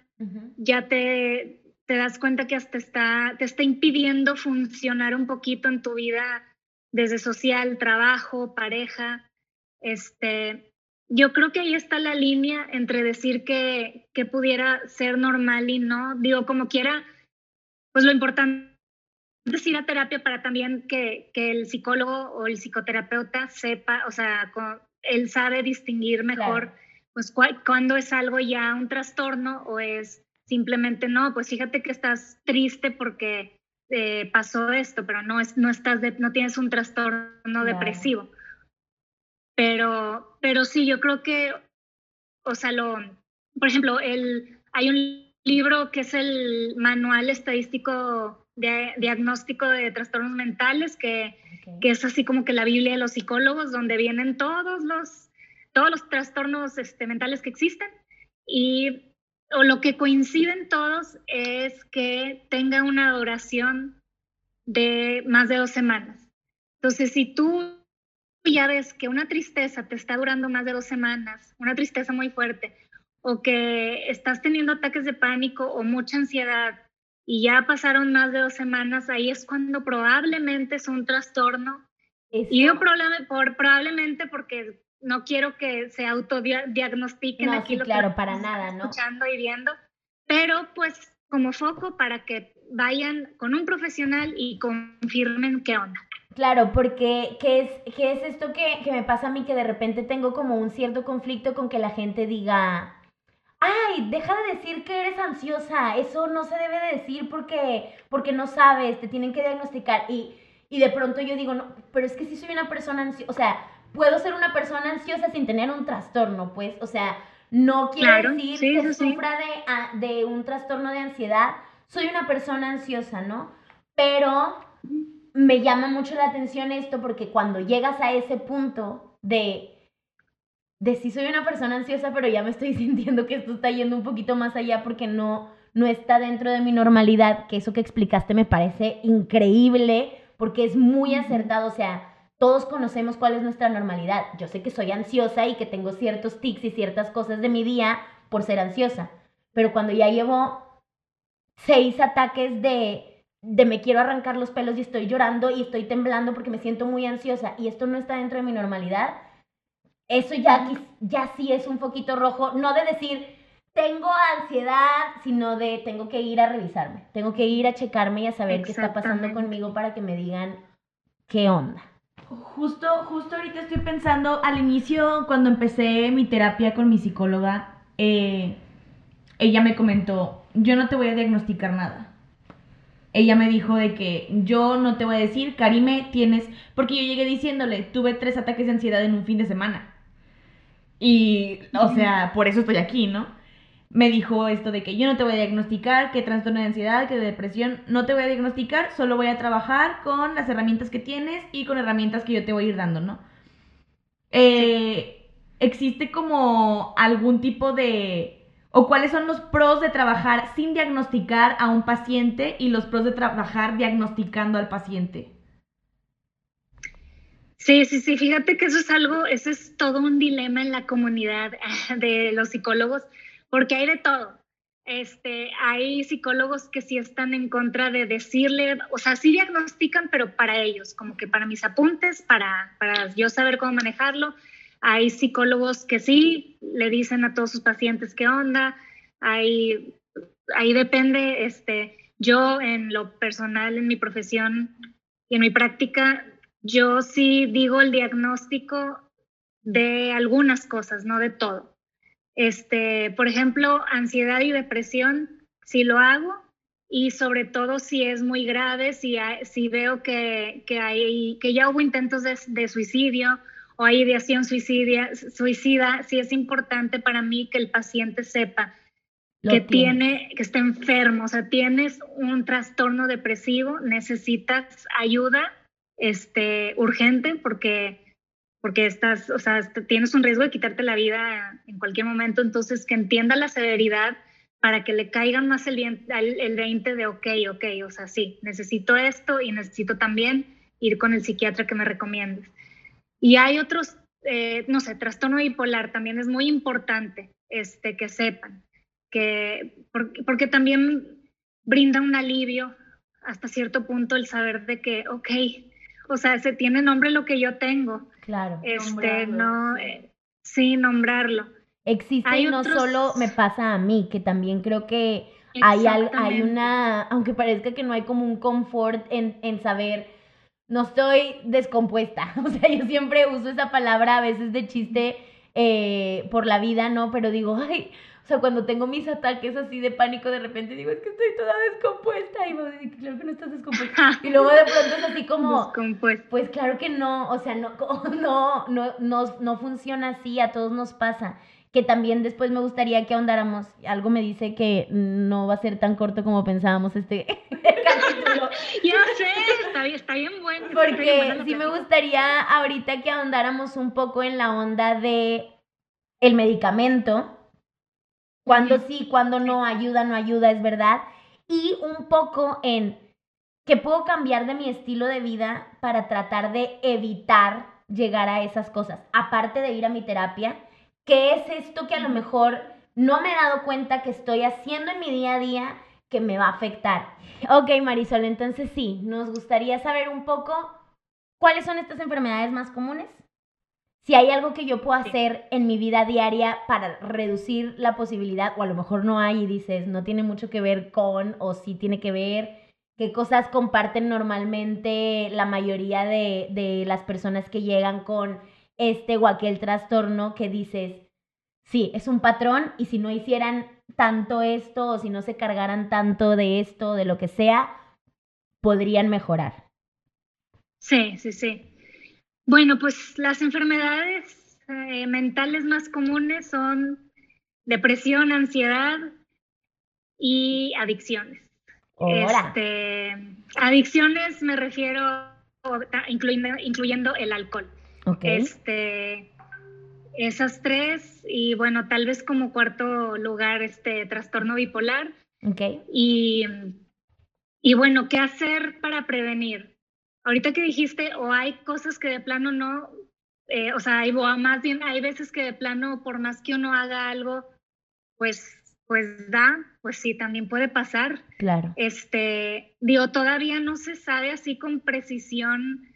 ya te, te das cuenta que hasta está, te está impidiendo funcionar un poquito en tu vida desde social, trabajo, pareja. Este, yo creo que ahí está la línea entre decir que, que pudiera ser normal y no. Digo, como quiera, pues lo importante es ir a terapia para también que, que el psicólogo o el psicoterapeuta sepa, o sea, co- él sabe distinguir mejor, Claro. Pues cua- cuando es algo ya un trastorno o es simplemente no, pues fíjate que estás triste porque eh, pasó esto, pero no, es, no, estás de- no tienes un trastorno depresivo. Pero, pero sí, yo creo que, o sea, lo, por ejemplo, el, hay un libro que es el Manual Estadístico de Diagnóstico de Trastornos Mentales, que, ok. que es así como que la Biblia de los psicólogos, donde vienen todos los, todos los trastornos este, mentales que existen. Y o lo que coinciden todos es que tenga una duración de más de dos semanas. Entonces, si tú ya ves que una tristeza te está durando más de dos semanas, una tristeza muy fuerte, o que estás teniendo ataques de pánico o mucha ansiedad y ya pasaron más de dos semanas, ahí es cuando probablemente es un trastorno. Eso- Y digo problema- por, probablemente porque no quiero que se autodiagnostiquen No, aquí sí, lo claro, para nada, ¿no? Escuchando y viendo, pero pues como foco para que vayan con un profesional y confirmen qué onda. Claro, porque ¿qué es, qué es esto que, que me pasa a mí que de repente tengo como un cierto conflicto con que la gente diga, ay, deja de decir que eres ansiosa, eso no se debe de decir porque, porque no sabes, te tienen que diagnosticar. Y, y de pronto yo digo, no, pero es que si soy una persona ansiosa, o sea, puedo ser una persona ansiosa sin tener un trastorno, pues, o sea, no quiere Claro, decir sí, que sí, sí. sufra de, a- de un trastorno de ansiedad, soy una persona ansiosa, ¿no? Pero me llama mucho la atención esto porque cuando llegas a ese punto de de si soy una persona ansiosa, pero ya me estoy sintiendo que esto está yendo un poquito más allá porque no no está dentro de mi normalidad, que eso que explicaste me parece increíble porque es muy acertado, o sea, todos conocemos cuál es nuestra normalidad. Yo sé que soy ansiosa y que tengo ciertos tics y ciertas cosas de mi día por ser ansiosa, pero cuando ya llevo seis ataques de, de me quiero arrancar los pelos y estoy llorando y estoy temblando porque me siento muy ansiosa y esto no está dentro de mi normalidad, eso ya, ya sí es un poquito rojo, no de decir tengo ansiedad, sino de tengo que ir a revisarme, tengo que ir a checarme y a saber qué está pasando conmigo para que me digan qué onda. Justo, justo ahorita estoy pensando, al inicio, cuando empecé mi terapia con mi psicóloga, eh, ella me comentó, yo no te voy a diagnosticar nada. Ella me dijo de que yo no te voy a decir, Karime, tienes, porque yo llegué diciéndole, tuve tres ataques de ansiedad en un fin de semana. Y, o sea, por eso estoy aquí, ¿no? Me dijo esto de que yo no te voy a diagnosticar qué trastorno de ansiedad, qué depresión, no te voy a diagnosticar, solo voy a trabajar con las herramientas que tienes y con herramientas que yo te voy a ir dando, ¿no? Eh, existe como algún tipo de ¿O cuáles son los pros de trabajar sin diagnosticar a un paciente y los pros de trabajar diagnosticando al paciente? Sí, sí, sí, fíjate que eso es algo, eso es todo un dilema en la comunidad de los psicólogos, porque hay de todo. Este, hay psicólogos que sí están en contra de decirle, o sea, sí diagnostican, pero para ellos, como que para mis apuntes, para, para yo saber cómo manejarlo, hay psicólogos que sí le dicen a todos sus pacientes qué onda. Hay, ahí depende, este, yo en lo personal, en mi profesión y en mi práctica, yo sí digo el diagnóstico de algunas cosas, no de todo. Este, por ejemplo, ansiedad y depresión, sí lo hago, y sobre todo si es muy grave, si, si veo que, que, hay, que ya hubo intentos de, de suicidio o hay ideación suicidia, suicida, sí es importante para mí que el paciente sepa que tiene, que está enfermo, o sea, tienes un trastorno depresivo, necesitas ayuda este, urgente porque, porque estás, o sea, tienes un riesgo de quitarte la vida en cualquier momento, entonces que entienda la severidad para que le caigan más el, el, el 20 de, ok, ok, o sea, sí, necesito esto y necesito también ir con el psiquiatra que me recomiendes. Y hay otros, eh, no sé, trastorno bipolar también es muy importante este, que sepan, que, porque, también brinda un alivio hasta cierto punto el saber de que, ok, o sea, se tiene nombre lo que yo tengo. Claro. Este, no, eh, sí, nombrarlo. Existe y no solo me pasa a mí, que también creo que hay, hay una, aunque parezca que no hay como un confort en, en saber no estoy descompuesta. O sea, yo siempre uso esa palabra a veces de chiste eh, por la vida, ¿no? Pero digo, ay, o sea, cuando tengo mis ataques así de pánico, de repente digo, es que estoy toda descompuesta. Y digo, claro que no estás descompuesta. Y luego de pronto es así como, pues claro que no, o sea, no, no, no, no, no funciona así, a todos nos pasa que también después me gustaría que ahondáramos. Algo me dice que no va a ser tan corto como pensábamos este capítulo. Ya sé, está bien, bueno. Porque sí me gustaría ahorita que ahondáramos un poco en la onda de el medicamento. Cuando sí, cuando no, ayuda, no ayuda, es verdad. Y un poco en que puedo cambiar de mi estilo de vida para tratar de evitar llegar a esas cosas. Aparte de ir a mi terapia, ¿Qué es esto que a lo mejor no me he dado cuenta que estoy haciendo en mi día a día que me va a afectar? Ok, Marisol, entonces sí, nos gustaría saber un poco cuáles son estas enfermedades más comunes. Si hay algo que yo puedo hacer en mi vida diaria para reducir la posibilidad, o a lo mejor no hay y dices, no tiene mucho que ver con, o sí tiene que ver, qué cosas comparten normalmente la mayoría de, de las personas que llegan con este o aquel trastorno que dices, sí, es un patrón y si no hicieran tanto esto o si no se cargaran tanto de esto, de lo que sea, podrían mejorar. Sí, sí, sí. Bueno, pues las enfermedades eh, mentales más comunes son depresión, ansiedad y adicciones. Este, adicciones me refiero, incluyendo, incluyendo el alcohol. Este, esas tres y bueno, tal vez como cuarto lugar este trastorno bipolar. Okay. Y, y bueno, ¿qué hacer para prevenir? Ahorita que dijiste, o hay cosas que de plano no, eh, o sea, hay, más bien hay veces que de plano, por más que uno haga algo, pues pues da, pues sí, también puede pasar. Claro. Este, digo, todavía no se sabe así con precisión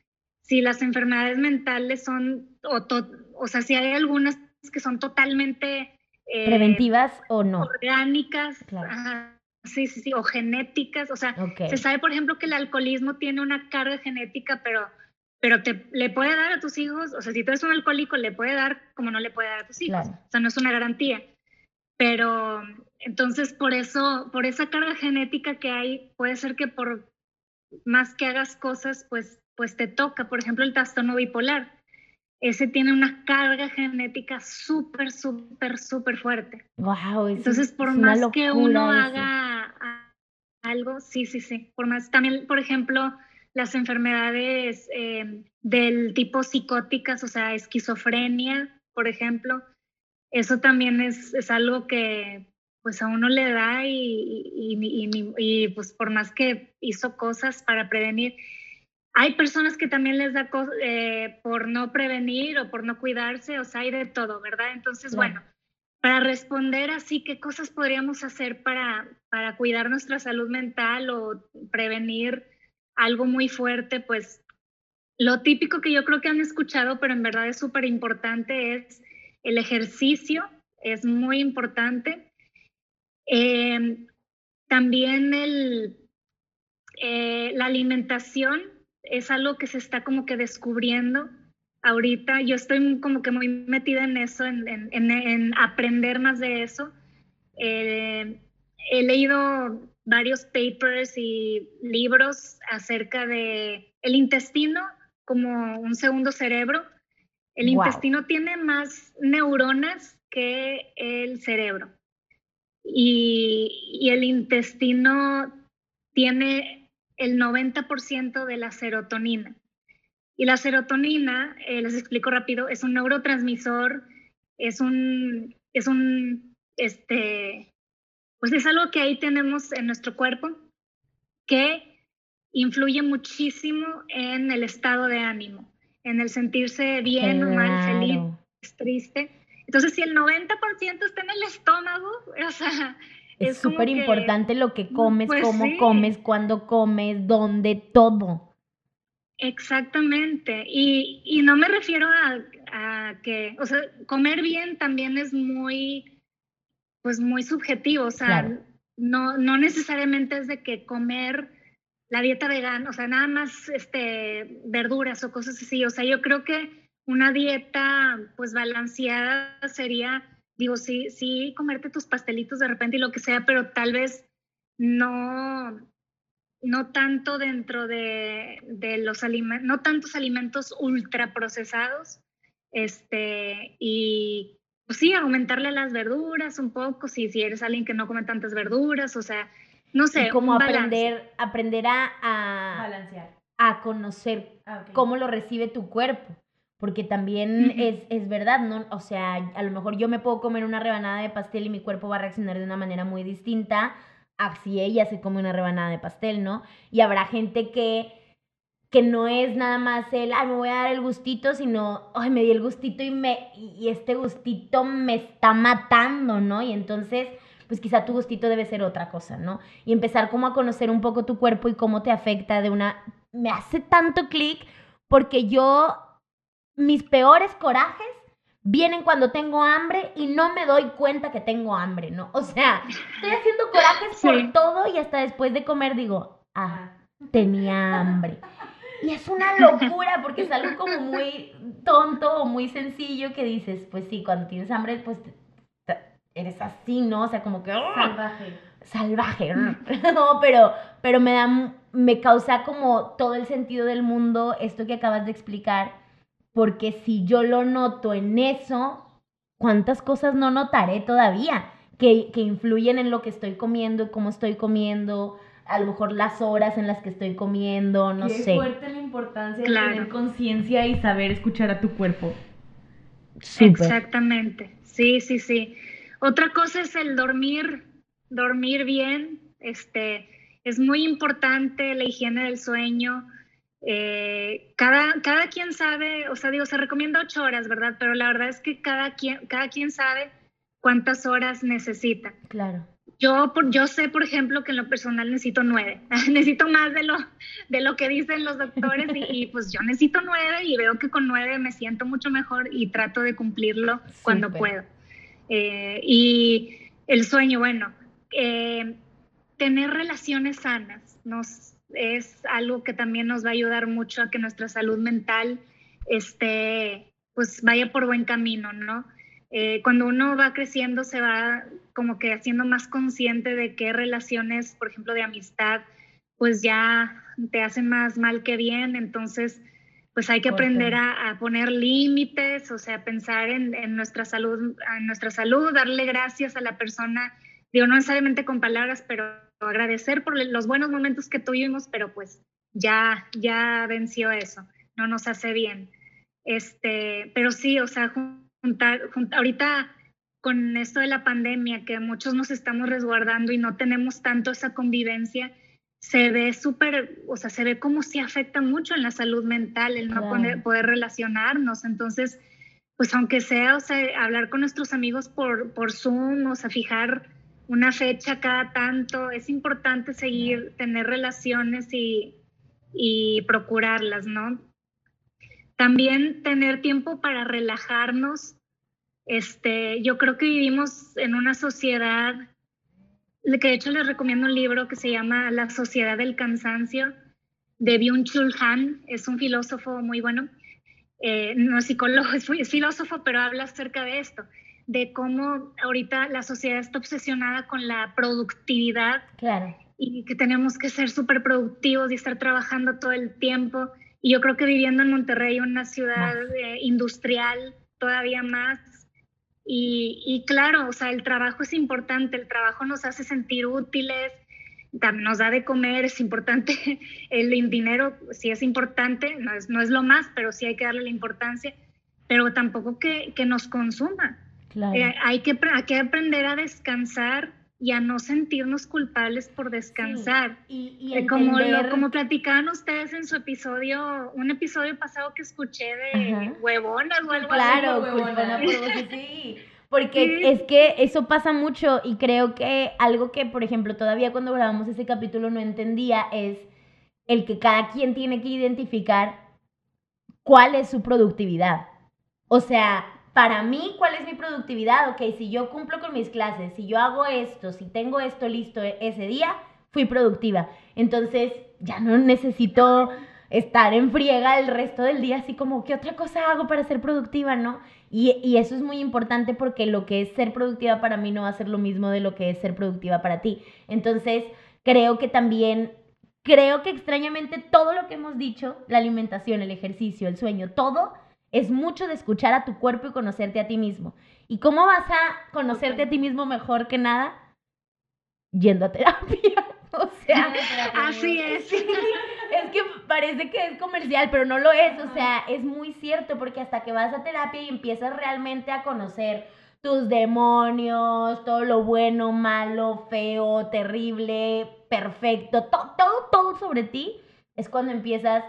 si las enfermedades mentales son, o, o sea, si hay algunas que son totalmente... Eh, Preventivas o no. Orgánicas. Claro. Sí, sí, sí, o genéticas. O sea, se sabe, por ejemplo, que el alcoholismo tiene una carga genética, pero, pero te, le puede dar a tus hijos, o sea, si tú eres un alcohólico, le puede dar como no le puede dar a tus hijos. O sea, no es una garantía. Pero entonces por eso, por esa carga genética que hay, puede ser que por más que hagas cosas, pues, pues te toca. Por ejemplo, el trastorno bipolar. Ese tiene una carga genética súper, súper, súper fuerte. Wow. Entonces, por más que uno haga algo, sí, sí, sí. Por más, también, por ejemplo, las enfermedades eh, del tipo psicóticas, o sea, esquizofrenia, por ejemplo, eso también es, es algo que pues a uno le da y, y, pues por más que hizo cosas para prevenir, hay personas que también les da eh, por no prevenir o por no cuidarse, o sea, hay de todo, ¿verdad? Entonces, bueno, para responder así, ¿qué cosas podríamos hacer para, para cuidar nuestra salud mental o prevenir algo muy fuerte? Pues lo típico que yo creo que han escuchado, pero en verdad es súper importante, es el ejercicio es muy importante. Eh, también el, eh, la alimentación es algo que se está como que descubriendo ahorita. Yo estoy como que muy metida en eso, en, aprender más de eso. Eh, he leído varios papers y libros acerca de el intestino como un segundo cerebro el intestino tiene más neuronas que el cerebro. Y, el intestino tiene el 90% de la serotonina. Y la serotonina, eh, les explico rápido, es un neurotransmisor, es un, es un, este, pues es algo que ahí tenemos en nuestro cuerpo que influye muchísimo en el estado de ánimo en el sentirse bien o mal, feliz, triste. Entonces, si el 90% está en el estómago, o sea... Es súper importante lo que comes, pues cómo comes, cuándo comes, dónde, todo. Exactamente. Y, y no me refiero a, a, que, o sea, comer bien también es muy, pues muy subjetivo. O sea, no, no necesariamente es de que comer la dieta vegana, o sea, nada más este, verduras o cosas así. O sea, yo creo que una dieta pues balanceada sería, digo, sí, sí, comerte tus pastelitos de repente y lo que sea, pero tal vez no, no tanto dentro de, de los alimentos, no tantos alimentos ultraprocesados, este, y pues sí, aumentarle las verduras un poco, si, si eres alguien que no come tantas verduras, o sea, no sé. como aprender, aprender a, balancear. A conocer ah, cómo lo recibe tu cuerpo. Porque también es, es, verdad, ¿no? O sea, a lo mejor yo me puedo comer una rebanada de pastel y mi cuerpo va a reaccionar de una manera muy distinta a si ella se come una rebanada de pastel, ¿no? Y habrá gente que, que no es nada más el, ay, me voy a dar el gustito, sino, ay, me di el gustito y, me, y este gustito me está matando, ¿no? Y entonces pues quizá tu gustito debe ser otra cosa, ¿no? Y empezar como a conocer un poco tu cuerpo y cómo te afecta de una... Me hace tanto clic porque yo, mis peores corajes vienen cuando tengo hambre y no me doy cuenta que tengo hambre, ¿no? O sea, estoy haciendo corajes por todo y hasta después de comer digo, ah, tenía hambre. Y es una locura porque es algo como muy tonto o muy sencillo que dices, pues sí, cuando tienes hambre, pues eres así, ¿no? O sea, como que... ¡ah! Salvaje. Salvaje. no, pero, pero me da, me causa como todo el sentido del mundo esto que acabas de explicar, porque si yo lo noto en eso, ¿cuántas cosas no notaré todavía? Que, que influyen en lo que estoy comiendo, cómo estoy comiendo, a lo mejor las horas en las que estoy comiendo, no sé. Es fuerte la importancia de tener conciencia y saber escuchar a tu cuerpo. Exactamente, sí, sí, sí. Otra cosa es el dormir, dormir bien. Este, es muy importante la higiene del sueño. Eh, cada, cada quien sabe, o sea, digo, se recomienda ocho horas, ¿verdad? Pero la verdad es que cada quien, cada quien sabe cuántas horas necesita. Claro. Yo, por, yo sé, por ejemplo, que en lo personal necesito nueve. necesito más de lo, de lo que dicen los doctores y, pues yo necesito nueve y veo que con nueve me siento mucho mejor y trato de cumplirlo cuando puedo. Eh, y el sueño, bueno, eh, tener relaciones sanas nos, es algo que también nos va a ayudar mucho a que nuestra salud mental esté, pues vaya por buen camino, ¿no? Eh, cuando uno va creciendo se va como que haciendo más consciente de qué relaciones, por ejemplo, de amistad, pues ya te hacen más mal que bien, entonces pues hay que aprender a, poner límites, o sea, pensar en, en, nuestra salud, en nuestra salud, darle gracias a la persona, digo, no necesariamente con palabras, pero agradecer por los buenos momentos que tuvimos, pero pues ya, ya venció eso, no nos hace bien. Este, pero sí, o sea, ahorita con esto de la pandemia, que muchos nos estamos resguardando y no tenemos tanto esa convivencia, se ve súper, o sea, se ve como si afecta mucho en la salud mental, el no poder, relacionarnos. Entonces, pues aunque sea, o sea, hablar con nuestros amigos por, por Zoom, o sea, fijar una fecha cada tanto, es importante seguir, tener relaciones y, y procurarlas, ¿no? También tener tiempo para relajarnos. Este, yo creo que vivimos en una sociedad, que de hecho les recomiendo un libro que se llama La sociedad del cansancio, de Byung-Chul Han, es un filósofo muy bueno, eh, no es psicólogo, es, es filósofo, pero habla acerca de esto, de cómo ahorita la sociedad está obsesionada con la productividad claro. y que tenemos que ser súper productivos y estar trabajando todo el tiempo y yo creo que viviendo en Monterrey, una ciudad eh, industrial, todavía más. Y, claro, o sea, el trabajo es importante, el trabajo nos hace sentir útiles, nos da de comer, es importante, el dinero sí es importante, no es, no es lo más, pero sí hay que darle la importancia, pero tampoco que, que nos consuma. Eh, hay, que, hay que aprender a descansar y a no sentirnos culpables por descansar. Y, eh, como, lo, como platicaban ustedes en su episodio, un episodio pasado que escuché de huevonas o algo claro, así. Claro, sí. Porque es que eso pasa mucho y creo que algo que, por ejemplo, todavía cuando grabamos ese capítulo no entendía es el que cada quien tiene que identificar cuál es su productividad. O sea, para mí, ¿cuál es mi productividad? Ok, si yo cumplo con mis clases, si yo hago esto, si tengo esto listo e-, ese día, fui productiva. Entonces, ya no necesito estar en friega el resto del día, así como, ¿qué otra cosa hago para ser productiva, no? Y, y, eso es muy importante porque lo que es ser productiva para mí no va a ser lo mismo de lo que es ser productiva para ti. Entonces, creo que también, creo que extrañamente todo lo que hemos dicho, la alimentación, el ejercicio, el sueño, todo es mucho de escuchar a tu cuerpo y conocerte a ti mismo. ¿Y cómo vas a conocerte a ti mismo mejor que nada? Yendo a terapia. O sea, así es. Es que parece que es comercial, pero no lo es. O sea, es muy cierto porque hasta que vas a terapia y empiezas realmente a conocer tus demonios, todo lo bueno, malo, feo, terrible, perfecto, todo, todo, todo sobre ti, es cuando empiezas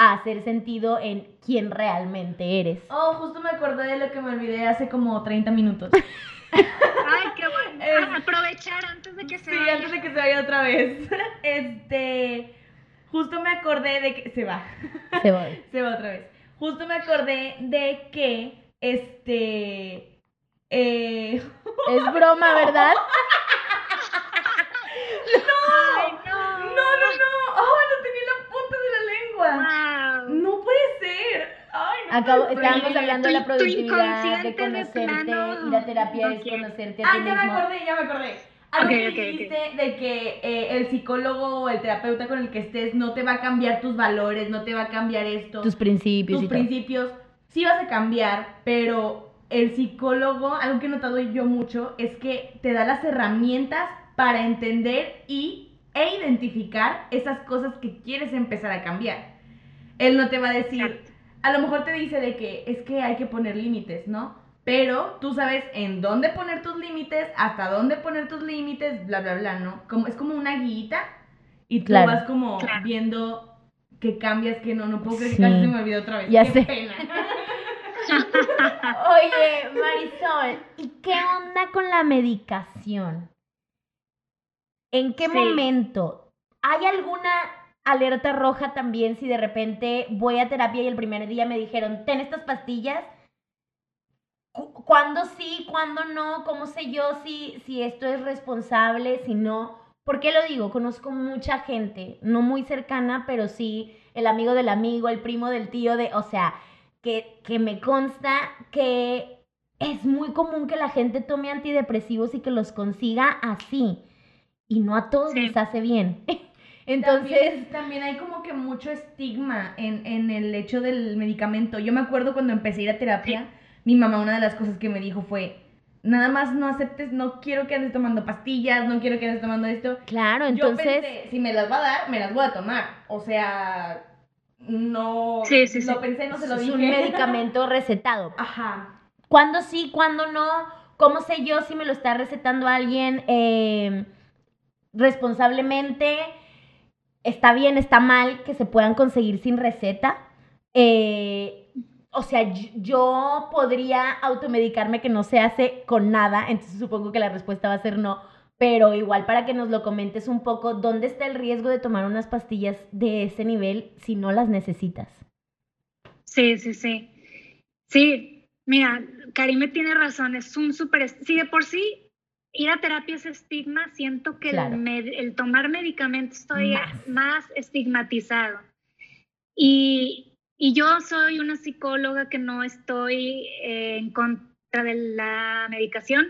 a hacer sentido en quién realmente eres. Oh, justo me acordé de lo que me olvidé hace como 30 minutos. Ay, qué bueno. Aprovechar antes de que se vaya. Sí, antes de que se vaya otra vez. Este, justo me acordé de que se va. Se va. se va otra vez. Justo me acordé de que este eh... es broma, ¿verdad? no, no, no, no, no. Oh, no tenía la punta de la lengua. No puede ser. Ay, no Acabo, estábamos hablando de la productividad, de conocerte, ir a terapia es conocerte a ti Ah, ya me acordé, ya me acordé. Algo que dijiste de que eh, el psicólogo o el terapeuta con el que estés no te va a cambiar tus valores, no te va a cambiar esto. Tus principios. Tus principios. Sí vas a cambiar, pero el psicólogo, algo que he notado yo mucho, es que te da las herramientas para entender y, e identificar esas cosas que quieres empezar a cambiar. Él no te va a decir, a lo mejor te dice de que es que hay que poner límites, ¿no? Pero tú sabes en dónde poner tus límites, hasta dónde poner tus límites, bla, bla, bla, ¿no? Como, es como una guita y tú vas como viendo que cambias, que no, no puedo creer que Sí. casi se me olvidó otra vez. Ya Qué sé. pena. Oye, Marisol, ¿y qué onda con la medicación? ¿En qué Sí. momento? ¿Hay alguna alerta roja también si de repente voy a terapia y el primer día me dijeron, ten estas pastillas? Cu- ¿Cuándo sí, cuándo no? ¿Cómo sé yo si, si esto es responsable, si no? ¿Por qué lo digo? Conozco mucha gente, no muy cercana, pero sí el amigo del amigo, el primo del tío, de, o sea, que, que me consta que es muy común que la gente tome antidepresivos y que los consiga así. Y no a todos Sí. les hace bien. Entonces, También, también hay como que mucho estigma en, en el hecho del medicamento. Yo me acuerdo cuando empecé a ir a terapia, mi mamá una de las cosas que me dijo fue, nada más no aceptes, no quiero que andes tomando pastillas, no quiero que andes tomando esto. claro, Yo entonces, pensé, si me las va a dar, me las voy a tomar. O sea, no Sí, sí, lo sí. pensé, no se lo es dije. un medicamento recetado. Ajá. ¿Cuándo sí, cuándo no? ¿Cómo sé yo si me lo está recetando alguien eh, responsablemente? ¿Está bien, está mal que se puedan conseguir sin receta? Eh, o sea, yo, podría automedicarme que no se hace con nada, entonces supongo que la respuesta va a ser no. Pero igual para que nos lo comentes un poco, ¿dónde está el riesgo de tomar unas pastillas de ese nivel si no las necesitas? Sí, sí, sí. Sí, mira, Karime tiene razón, es un súper... Sí, de por sí, ir a terapia es estigma, siento que Claro. el, med- el tomar medicamentos todavía Más. más, estigmatizado. Y, y yo soy una psicóloga que no estoy eh, en contra de la medicación,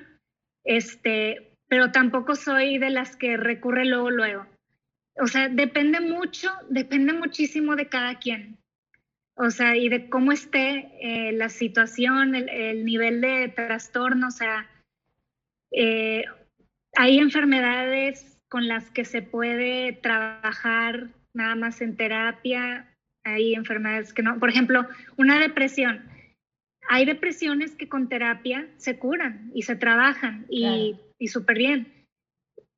este, pero tampoco soy de las que recurre luego, luego. O sea, depende mucho, depende muchísimo de cada quien. O sea, y de cómo esté eh, la situación, el, el nivel de trastorno, o sea, eh, hay enfermedades con las que se puede trabajar nada más en terapia, hay enfermedades que no, por ejemplo, una depresión. Hay depresiones que con terapia se curan y se trabajan y, Claro. y súper bien.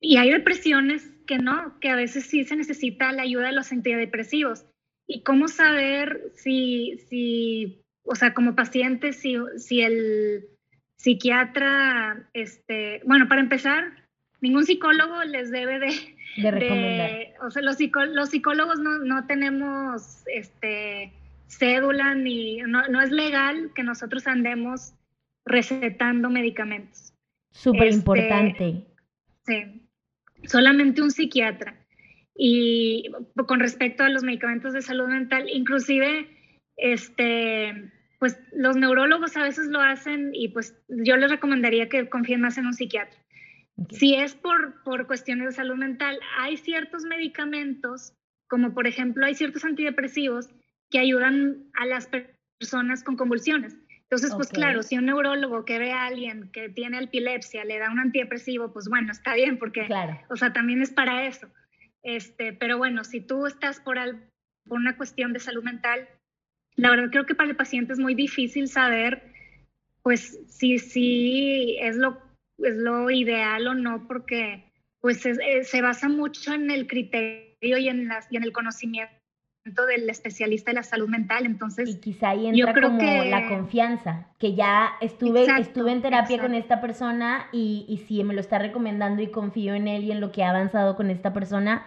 Y hay depresiones que no, que a veces sí se necesita la ayuda de los antidepresivos. ¿Y cómo saber si, si o sea, como paciente, si, si el psiquiatra, este, bueno, para empezar, ningún psicólogo les debe de, De recomendar. de- o sea, los, psicó- los psicólogos no, no tenemos este, cédula ni, no, no es legal que nosotros andemos recetando medicamentos. Súper este, importante. Sí, solamente un psiquiatra. Y con respecto a los medicamentos de salud mental, inclusive, este, pues los neurólogos a veces lo hacen y pues yo les recomendaría que confíen más en un psiquiatra. Ok. Si es por, por cuestiones de salud mental, hay ciertos medicamentos, como por ejemplo hay ciertos antidepresivos que ayudan a las per- personas con convulsiones. Entonces, pues claro, si un neurólogo que ve a alguien que tiene epilepsia le da un antidepresivo, pues bueno, está bien, porque, Claro. o sea, también es para eso. Este, pero bueno, si tú estás por, al- por una cuestión de salud mental, la verdad creo que para el paciente es muy difícil saber, pues, si, si es lo es lo ideal o no, porque pues es- eh, se basa mucho en el criterio y en, las, y en el conocimiento del especialista de la salud mental. Y Entonces, quizá ahí yo entra creo como que- la confianza, que ya estuve, Exacto, estuve en terapia con esta persona y, y si me lo está recomendando y confío en él y en lo que ha avanzado con esta persona,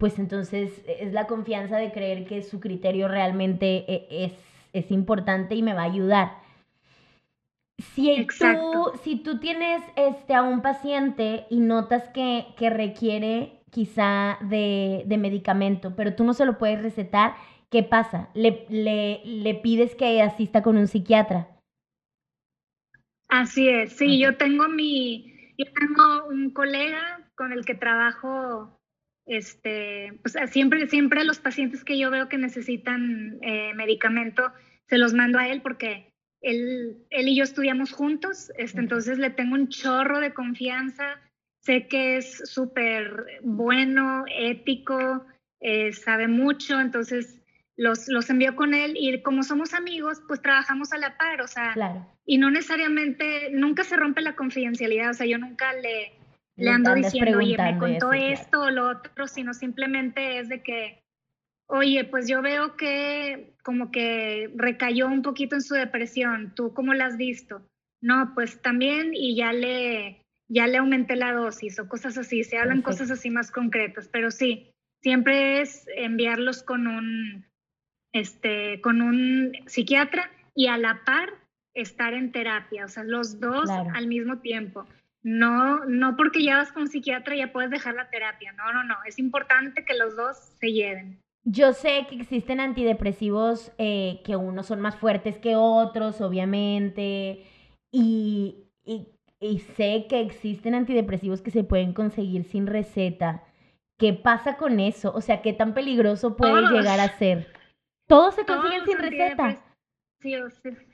pues entonces es la confianza de creer que su criterio realmente e- es, es importante y me va a ayudar. Si tú, si tú tienes este, a un paciente y notas que, que requiere quizá de, de medicamento, pero tú no se lo puedes recetar, ¿qué pasa? Le, le, le pides que asista con un psiquiatra. así es. Sí, yo tengo mi, yo tengo un colega con el que trabajo, este, pues siempre, siempre los pacientes que yo veo que necesitan eh, medicamento, se los mando a él porque él, él y yo estudiamos juntos, este, entonces le tengo un chorro de confianza, sé que es súper bueno, ético, eh, sabe mucho, entonces los, los envío con él y como somos amigos, pues trabajamos a la par, o sea, Claro. y no necesariamente, nunca se rompe la confidencialidad, o sea, yo nunca le, le ando diciendo, oye, me contó claro. esto o lo otro, sino simplemente es de que, oye, pues yo veo que como que recayó un poquito en su depresión, ¿tú cómo la has visto? No, pues también y ya le, ya le aumenté la dosis o cosas así, se hablan cosas así más concretas, pero sí, siempre es enviarlos con un, este, con un psiquiatra y a la par estar en terapia, o sea, los dos al mismo tiempo. No, no porque ya vas con un psiquiatra ya puedes dejar la terapia, no, no, no, es importante que los dos se lleven. Yo sé que existen antidepresivos eh, que unos son más fuertes que otros, obviamente, y, y, sé que existen antidepresivos que se pueden conseguir sin receta. ¿Qué pasa con eso? O sea, ¿qué tan peligroso puede llegar a ser? Todos se consiguen sin receta. Sí,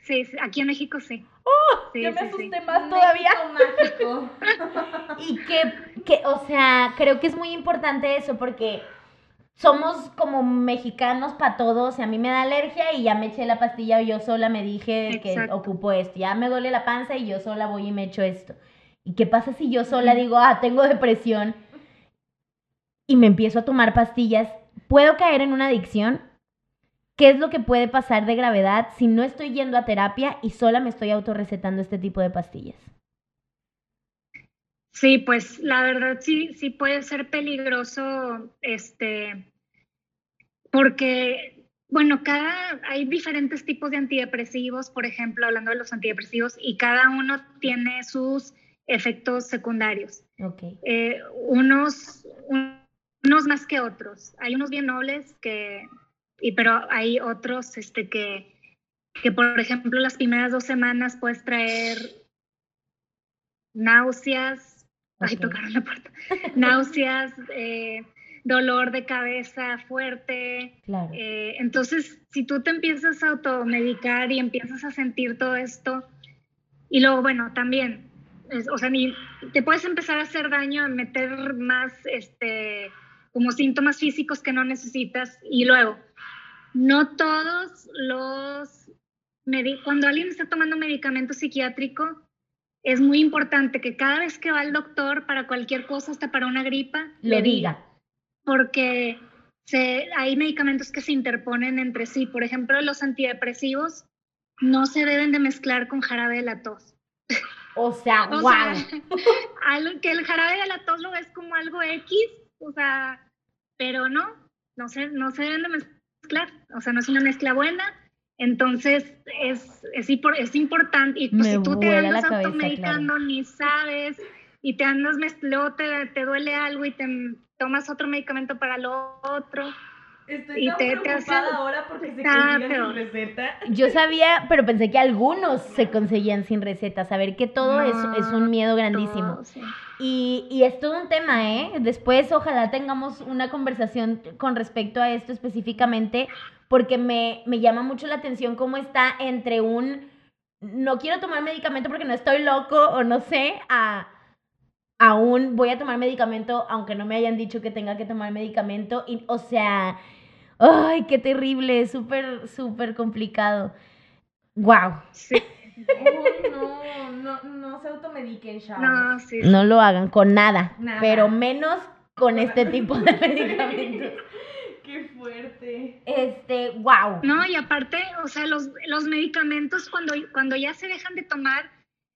sí, sí, aquí en México sí. ¡Oh! yo me asusté más todavía. Mágico. y que, que, o sea, creo que es muy importante eso porque somos como mexicanos para todos. Y a mí me da alergia y ya me eché la pastilla y yo sola me dije que ocupo esto. Ya me duele la panza y yo sola voy y me echo esto. ¿Y qué pasa si yo sola digo, ah, tengo depresión y me empiezo a tomar pastillas? ¿Puedo caer en una adicción? ¿Qué es lo que puede pasar de gravedad si no estoy yendo a terapia y sola me estoy autorrecetando este tipo de pastillas? Sí, pues la verdad sí, sí puede ser peligroso, este, porque, bueno, cada, hay diferentes tipos de antidepresivos, por ejemplo, hablando de los antidepresivos, y cada uno tiene sus efectos secundarios. Okay. Eh, unos, unos más que otros. Hay unos bien nobles que, y, pero hay otros, este, que, que por ejemplo, las primeras dos semanas puedes traer náuseas, Ay, tocaron la puerta. Náuseas, eh, dolor de cabeza fuerte. Claro. Eh, entonces, si tú te empiezas a automedicar y empiezas a sentir todo esto, y luego, bueno, también, o sea, ni, te puedes empezar a hacer daño, a meter más, este, como síntomas físicos que no necesitas, y luego, no todos los, cuando alguien está tomando medicamento psiquiátrico, es muy importante que cada vez que va al doctor para cualquier cosa, hasta para una gripa, le diga. Porque se, hay medicamentos que se interponen entre sí. Por ejemplo, los antidepresivos no se deben de mezclar con jarabe de la tos. O sea, o que el jarabe de la tos lo ves como algo X, o sea, pero no, no se, no se deben de mezclar. O sea, no es una mezcla buena entonces, es, es, es importante, y pues si tú te andas automedicando, ni sabes, y te andas, luego te, te, duele algo y te tomas otro medicamento para lo otro. Estoy y tan te, preocupada ahora porque se consiguen sin receta. Yo sabía, pero pensé que algunos se conseguían sin receta. Saber que todo eso es, un miedo grandísimo. y, y es todo un tema, ¿eh? Después ojalá tengamos una conversación con respecto a esto específicamente, porque me, llama mucho la atención cómo está entre un no quiero tomar medicamento porque no estoy loco o no sé, a aún voy a tomar medicamento aunque no me hayan dicho que tenga que tomar medicamento. Y, o sea, ay, qué terrible, súper, súper complicado. Wow. Sí. no, no, no se automediquen, No, sí, no lo hagan con nada, nada. pero menos con este tipo de medicamentos. Qué fuerte. Este, wow. No, y aparte, o sea, los, los medicamentos cuando, cuando ya se dejan de tomar,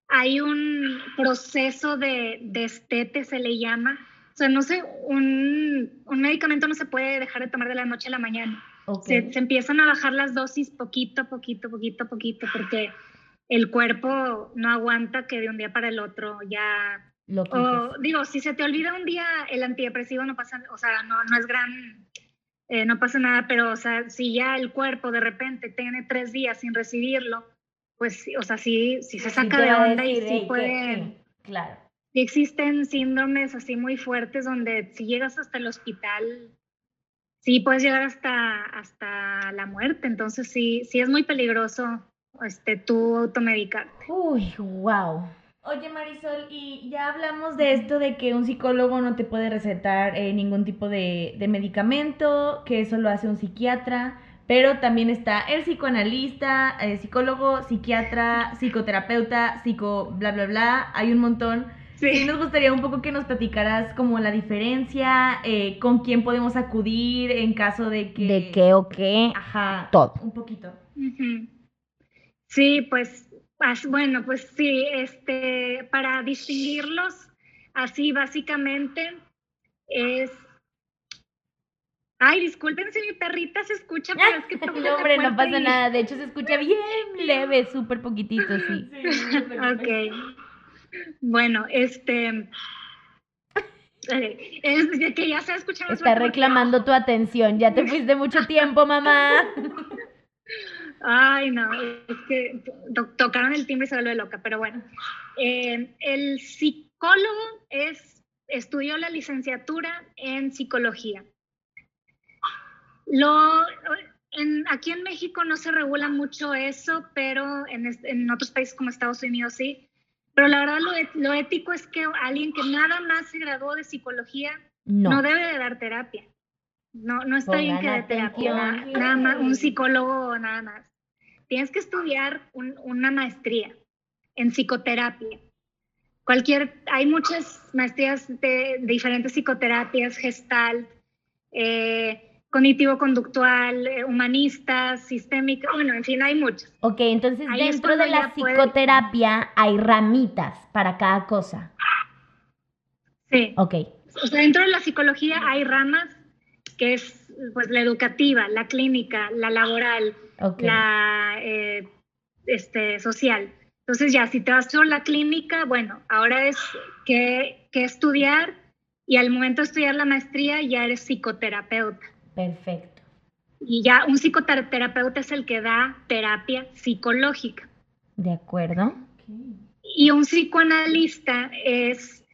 hay un proceso de destete, se le llama. O sea, no sé, un, un, medicamento no se puede dejar de tomar de la noche a la mañana. Se, se, empiezan a bajar las dosis poquito, poquito, poquito, poquito, porque el cuerpo no aguanta que de un día para el otro ya... Lo o, digo, si se te olvida un día el antidepresivo, no pasa, o sea, no, no es gran eh, no pasa nada, pero o sea, si ya el cuerpo de repente tiene tres días sin recibirlo, pues, o sea, sí, sí se saca de onda y sí puede... claro. Y existen síndromes así muy fuertes donde si llegas hasta el hospital, sí puedes llegar hasta, hasta la muerte. Entonces sí, sí es muy peligroso este, tú automedicarte. Uy, wow. Oye Marisol, y ya hablamos de esto de que un psicólogo no te puede recetar eh, ningún tipo de, medicamento, que eso lo hace un psiquiatra, pero también está el psicoanalista, el psicólogo, psiquiatra, psicoterapeuta, psico bla bla bla, hay un montón. Sí. nos gustaría un poco que nos platicaras como la diferencia, eh, con quién podemos acudir en caso de que... De qué o qué. Ajá. Todo. Un poquito. Sí, pues, bueno, pues sí, este, para distinguirlos, así básicamente es... Ay, disculpen si mi perrita se escucha, pero es que... no, hombre, no pasa nada. De hecho, se escucha bien leve, súper poquitito, sí. sí ok. Bueno, este... Eh, es que ya se escucha Está reclamando tu atención. Ya te fuiste mucho tiempo, mamá. Ay, no, es que tocaron el timbre y se vuelve loca, pero bueno. Eh, el psicólogo es, estudió la licenciatura en psicología. Lo, en, aquí en México no se regula mucho eso, pero en, en otros países como Estados Unidos sí. Pero la verdad lo, lo, ético es que alguien que nada más se graduó de psicología no, debe de dar terapia. No, no está bien que dé terapia, nada, más, un psicólogo nada más. Tienes que estudiar una maestría en psicoterapia. Cualquier, hay muchas maestrías de, diferentes psicoterapias, gestal, eh, cognitivo-conductual, eh, humanista, sistémica, bueno, en fin, hay muchas. Ok, entonces dentro de la psicoterapia hay ramitas para cada cosa. Sí. Ok. O sea, dentro de la psicología hay ramas que es pues la educativa, la clínica, la laboral, la eh, este, social. Entonces ya, si te vas a la clínica, bueno, ahora es que, que estudiar y al momento de estudiar la maestría ya eres psicoterapeuta. Perfecto. Y ya un psicoterapeuta es el que da terapia psicológica. De acuerdo. Y un psicoanalista es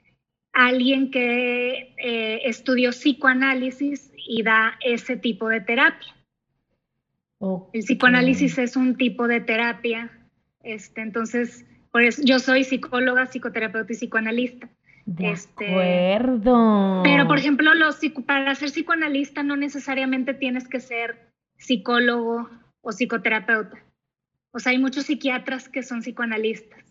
alguien que eh, estudió psicoanálisis y da ese tipo de terapia. El psicoanálisis es un tipo de terapia. Este, entonces, por eso, yo soy psicóloga, psicoterapeuta y psicoanalista. De este, acuerdo. Pero, por ejemplo, los, para ser psicoanalista no necesariamente tienes que ser psicólogo o psicoterapeuta. O sea, hay muchos psiquiatras que son psicoanalistas.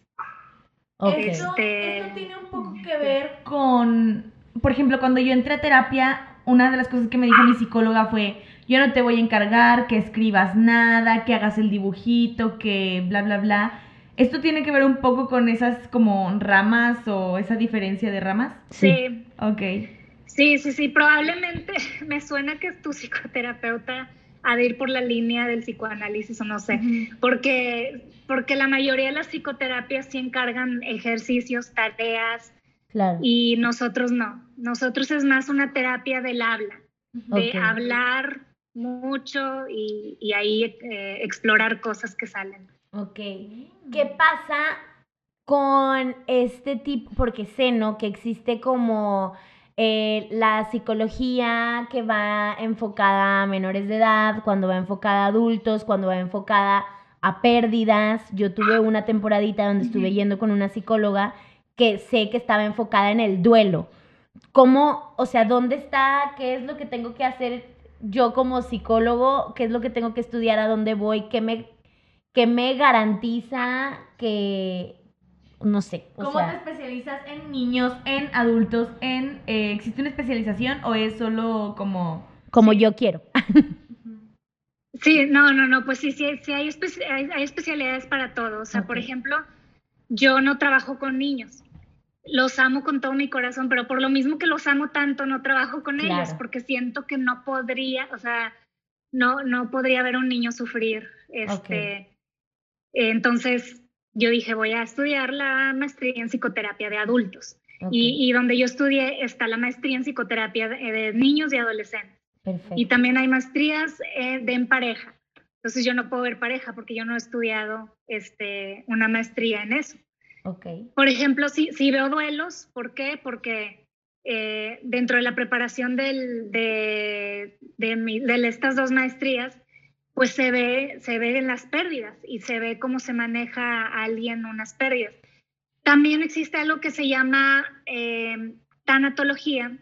Este... Esto, tiene un poco que ver con, por ejemplo, cuando yo entré a terapia, una de las cosas que me dijo mi psicóloga fue, yo no te voy a encargar que escribas nada, que hagas el dibujito, que bla, bla, bla. ¿Esto tiene que ver un poco con esas como ramas o esa diferencia de ramas? Sí. Ok. Sí, sí, sí, probablemente me suena que es tu psicoterapeuta ha de ir por la línea del psicoanálisis o no sé, porque, porque la mayoría de las psicoterapias sí encargan ejercicios, tareas, claro. y nosotros no. Nosotros es más una terapia del habla, de hablar mucho y, y ahí eh, explorar cosas que salen. Ok. ¿Qué pasa con este tipo? Porque sé, ¿no? Que existe como eh, la psicología que va enfocada a menores de edad, cuando va enfocada a adultos, cuando va enfocada a pérdidas. Yo tuve una temporadita donde estuve yendo con una psicóloga que sé que estaba enfocada en el duelo. ¿Cómo, o sea, dónde está? ¿Qué es lo que tengo que hacer yo como psicólogo? ¿Qué es lo que tengo que estudiar? ¿A dónde voy? ¿Qué me que me garantiza que, no sé. ¿Cómo te especializas en niños, en adultos, en... Eh, ¿Existe una especialización o es solo como... Como yo quiero. Sí, no, no, no, pues sí, sí, sí hay, hay, especialidades para todos. O sea, por ejemplo, yo no trabajo con niños. Los amo con todo mi corazón, pero por lo mismo que los amo tanto, no trabajo con ellos, porque siento que no podría, o sea, no, no podría ver un niño sufrir. Este, entonces yo dije, voy a estudiar la maestría en psicoterapia de adultos. Y, donde yo estudié está la maestría en psicoterapia de, niños y adolescentes. Y también hay maestrías eh, de en pareja. Entonces yo no puedo ver pareja porque yo no he estudiado este, una maestría en eso. Okay. Por ejemplo, si, si veo duelos, ¿por qué? Porque eh, dentro de la preparación del, de, de, de, estas dos maestrías, pues se ve, se ve en las pérdidas y se ve cómo se maneja a alguien unas pérdidas. También existe algo que se llama eh, tanatología,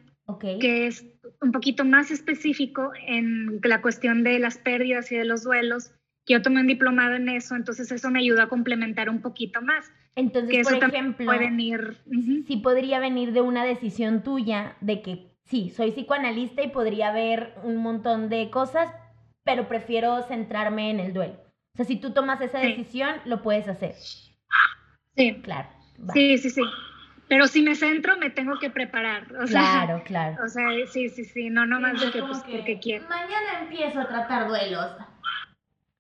que es un poquito más específico en la cuestión de las pérdidas y de los duelos. Yo tomé un diplomado en eso, entonces eso me ayudó a complementar un poquito más. Entonces, que por ejemplo, puede venir. ujú. sí podría venir de una decisión tuya de que sí, soy psicoanalista y podría haber un montón de cosas, pero prefiero centrarme en el duelo. O sea, si tú tomas esa Sí. decisión, lo puedes hacer. Sí, Claro. va. sí, sí, sí. Pero si me centro, me tengo que preparar. O sea, Claro, claro. O sea, sí, sí, sí, no nomás Sí, de que, pues, que porque quiero. Mañana empiezo a tratar duelos.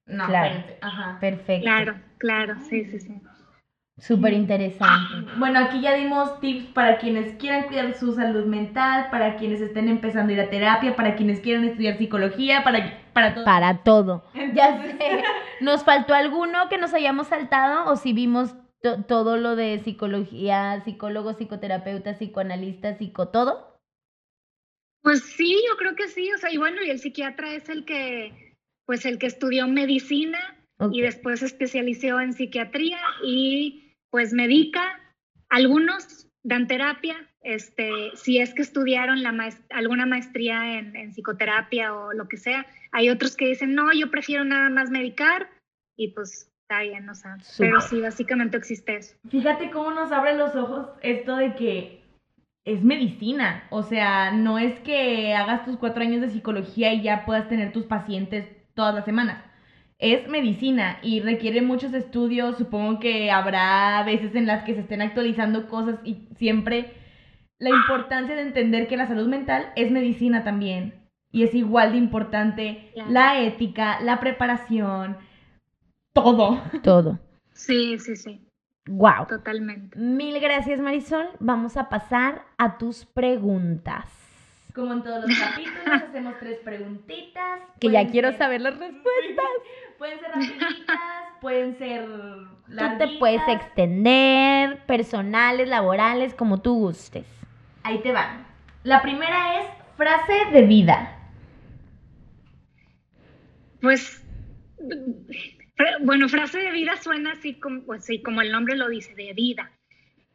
No, Claro. Ajá. Perfecto. Claro, claro, sí, sí, sí. Súper interesante. Bueno, aquí ya dimos tips para quienes quieran cuidar su salud mental, para quienes estén empezando a ir a terapia, para quienes quieran estudiar psicología, para, para todo. Para todo. Ya sé. ¿Nos faltó alguno que nos hayamos saltado o si vimos to- todo lo de psicología, psicólogo, psicoterapeuta, psicoanalista, psico todo? Pues sí, yo creo que sí. O sea, y bueno, y el psiquiatra es el que, pues el que estudió medicina y después se especializó en psiquiatría y pues medica. Algunos dan terapia, este, si es que estudiaron la alguna maestría en, en psicoterapia o lo que sea. Hay otros que dicen, no, yo prefiero nada más medicar y pues está bien, o sea, pero sí, básicamente existe eso. Fíjate cómo nos abre los ojos esto de que es medicina. O sea, no es que hagas tus cuatro años de psicología y ya puedas tener tus pacientes todas las semanas. Es medicina y requiere muchos estudios. Supongo que habrá veces en las que se estén actualizando cosas y siempre la importancia de entender que la salud mental es medicina también. Y es igual de importante Claro. la ética, la preparación, todo. Todo. Sí, sí, sí, Wow. totalmente. Mil gracias, Marisol. Vamos a pasar a tus preguntas. Como en todos los capítulos, hacemos tres preguntitas. Que ya quiero saber las respuestas. Pueden ser rapiditas, pueden ser Tú te larguitas. puedes extender, personales, laborales, como tú gustes. Ahí te van. La primera es frase de vida. Pues, bueno, frase de vida suena así como, pues, sí, como el nombre lo dice, de vida.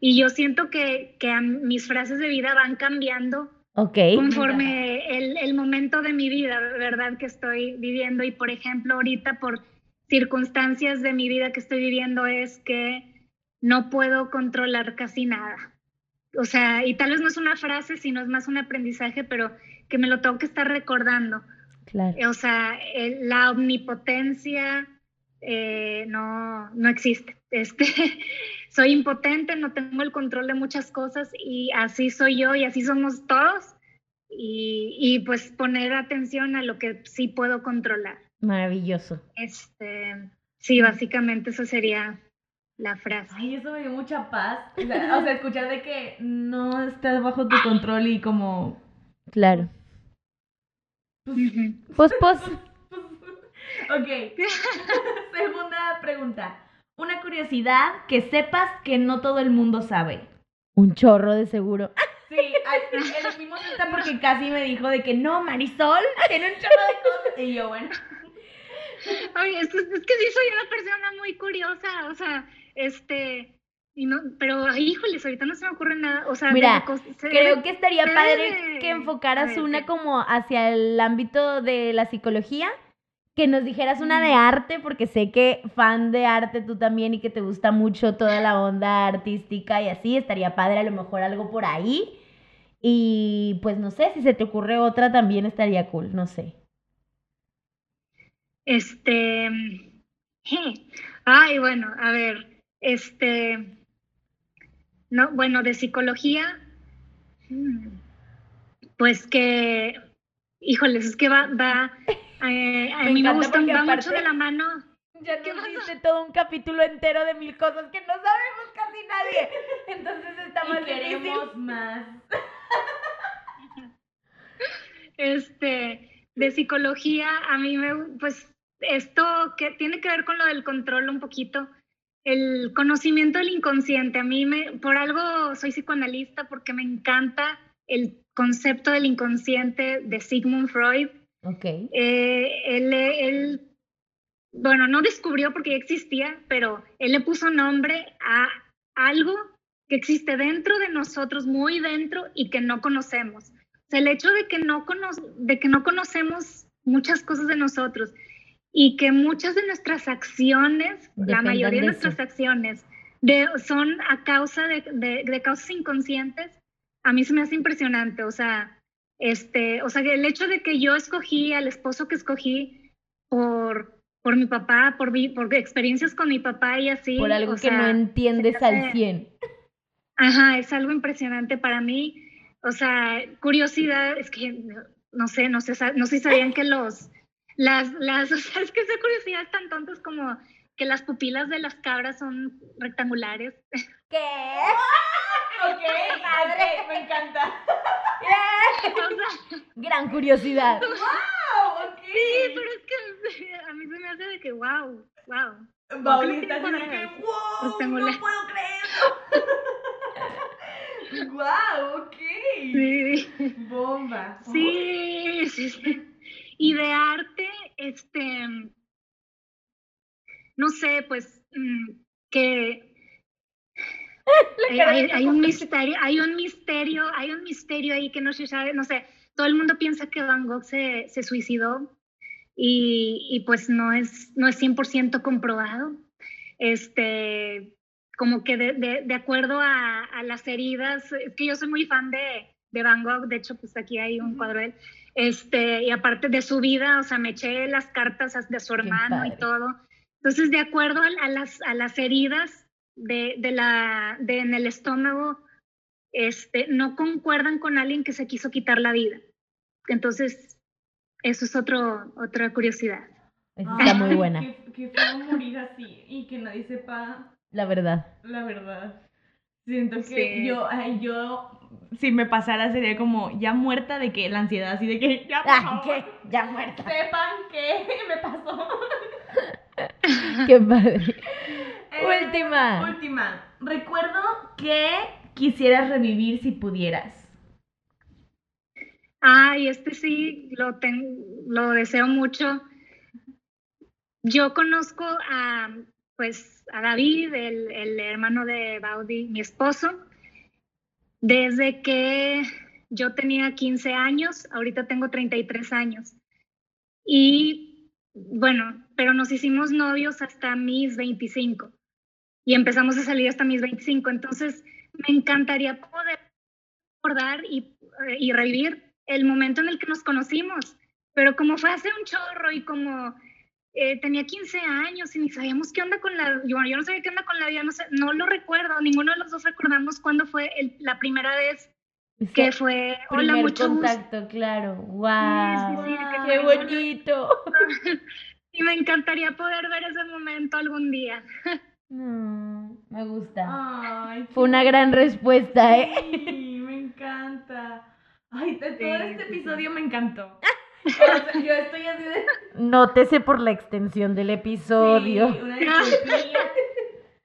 Y yo siento que, que mis frases de vida van cambiando Ok. conforme el, el momento de mi vida, ¿verdad? Que estoy viviendo. Y por ejemplo, ahorita por circunstancias de mi vida que estoy viviendo es que no puedo controlar casi nada. O sea, y tal vez no es una frase, sino es más un aprendizaje, pero que me lo tengo que estar recordando. Claro. O sea, el- la omnipotencia eh, no, no existe. Este, soy impotente, no tengo el control de muchas cosas y así soy yo y así somos todos. Y, y pues poner atención a lo que sí puedo controlar. Maravilloso. Este, sí, básicamente eso sería la frase. Ay, eso me dio mucha paz. O sea, o sea, escuchar de que no estás bajo tu control y como... Claro. Ujú. Pues, pues. Ok. Segunda pregunta. Una curiosidad que sepas que no todo el mundo sabe. Un chorro de seguro. Sí, elegimos esta porque casi me dijo de que no, Marisol tiene un chorro de cosas. Y yo, bueno. Oye, es, es que sí soy una persona muy curiosa, o sea, este, y no, pero, híjoles, ahorita no se me ocurre nada, o sea, Mira, se- Creo que estaría padre que enfocaras ver, una como hacia el ámbito de la psicología, que nos dijeras una de arte, porque sé que fan de arte tú también y que te gusta mucho toda la onda artística y así, estaría padre a lo mejor algo por ahí. Y pues no sé, si se te ocurre otra también estaría cool, no sé. Este, ay, bueno, a ver, este, no, bueno, de psicología, mm, pues que, híjoles, es que va, va, eh, a Me mí me encanta gusta, porque va aparte- mucho de la mano. Ya ¿Qué nos diste todo un capítulo entero de mil cosas que no sabemos casi nadie. Entonces está Y más difícil. queremos más. Este, de psicología, a mí me, pues, esto que tiene que ver con lo del control un poquito, el conocimiento del inconsciente. A mí me, por algo soy psicoanalista porque me encanta el concepto del inconsciente de Sigmund Freud. Ok. Eh, él, él, bueno, no descubrió porque ya existía, pero él le puso nombre a algo que existe dentro de nosotros, muy dentro y que no conocemos. O sea, el hecho de que no, cono de que no conocemos muchas cosas de nosotros y que muchas de nuestras acciones, la Dependan mayoría de de nuestras acciones de, son a causa de, de, de causas inconscientes, a mí se me hace impresionante, o sea, este, o sea, el hecho de que yo escogí al esposo que escogí por, por mi papá, por, por experiencias con mi papá y así. Por algo que no entiendes al 100. Ajá, es algo impresionante para mí. O sea, curiosidad, es que no sé, no sé, no sé si sabían que los, las, las, o sea, es que esa curiosidad es tan tonta como que las pupilas de las cabras son rectangulares. ¿Qué? ok, padre, me encanta. Gran curiosidad. ¡Wow! Ok. Sí, pero es que a mí se me hace de que wow, wow. Paulita así de que wow, no puedo creerlo. ¡Wow! Ok. Sí. Bomba. Sí, sí, sí. Y de arte, este, no sé, pues mm, que hay, un misterio, hay un misterio, hay un misterio ahí que no se sabe, no sé, todo el mundo piensa que Van Gogh se, se suicidó y, y, pues no es, no es 100% comprobado. Este, como que de, de, acuerdo a, a, las heridas, es que yo soy muy fan de, de Van Gogh, de hecho pues aquí hay un cuadro de él, este, y aparte de su vida, o sea, me eché las cartas de su hermano y todo. Entonces, de acuerdo a, a, las, a las heridas de, de la, de en el estómago, este, no concuerdan con alguien que se quiso quitar la vida. Entonces, eso es otro, otra curiosidad. Está muy buena. Que, fue morir así y que nadie sepa la verdad. La verdad. Siento que yo, ay, yo, si me pasara sería como ya muerta de que la ansiedad, así de que ya, ah, ¿qué? Ya muerta. Sepan que me pasó. Qué padre. Eh, última. Última. Recuerdo que quisieras revivir si pudieras. Ay, este sí lo tengo, lo deseo mucho. Yo conozco a pues a David, el, hermano de Baudi, mi esposo, desde que yo tenía 15 años, ahorita tengo 33 años. Y bueno, pero nos hicimos novios hasta mis 25 y empezamos a salir hasta mis 25. Entonces, me encantaría poder recordar y, y revivir el momento en el que nos conocimos, pero como fue hace un chorro y como eh, tenía 15 años y ni sabíamos qué onda con la, yo, yo no sabía qué onda con la vida, no sé, no lo recuerdo, ninguno de los dos recordamos cuándo fue el, la primera vez que fue hola mucho contacto, claro. Wow. qué bonito. y me encantaría poder ver ese momento algún día. No, me gusta. Fue una gran respuesta, ¿eh? Sí, me encanta. Ay, todo este episodio me encantó. yo estoy así de... Nótese por la extensión del episodio. Sí, una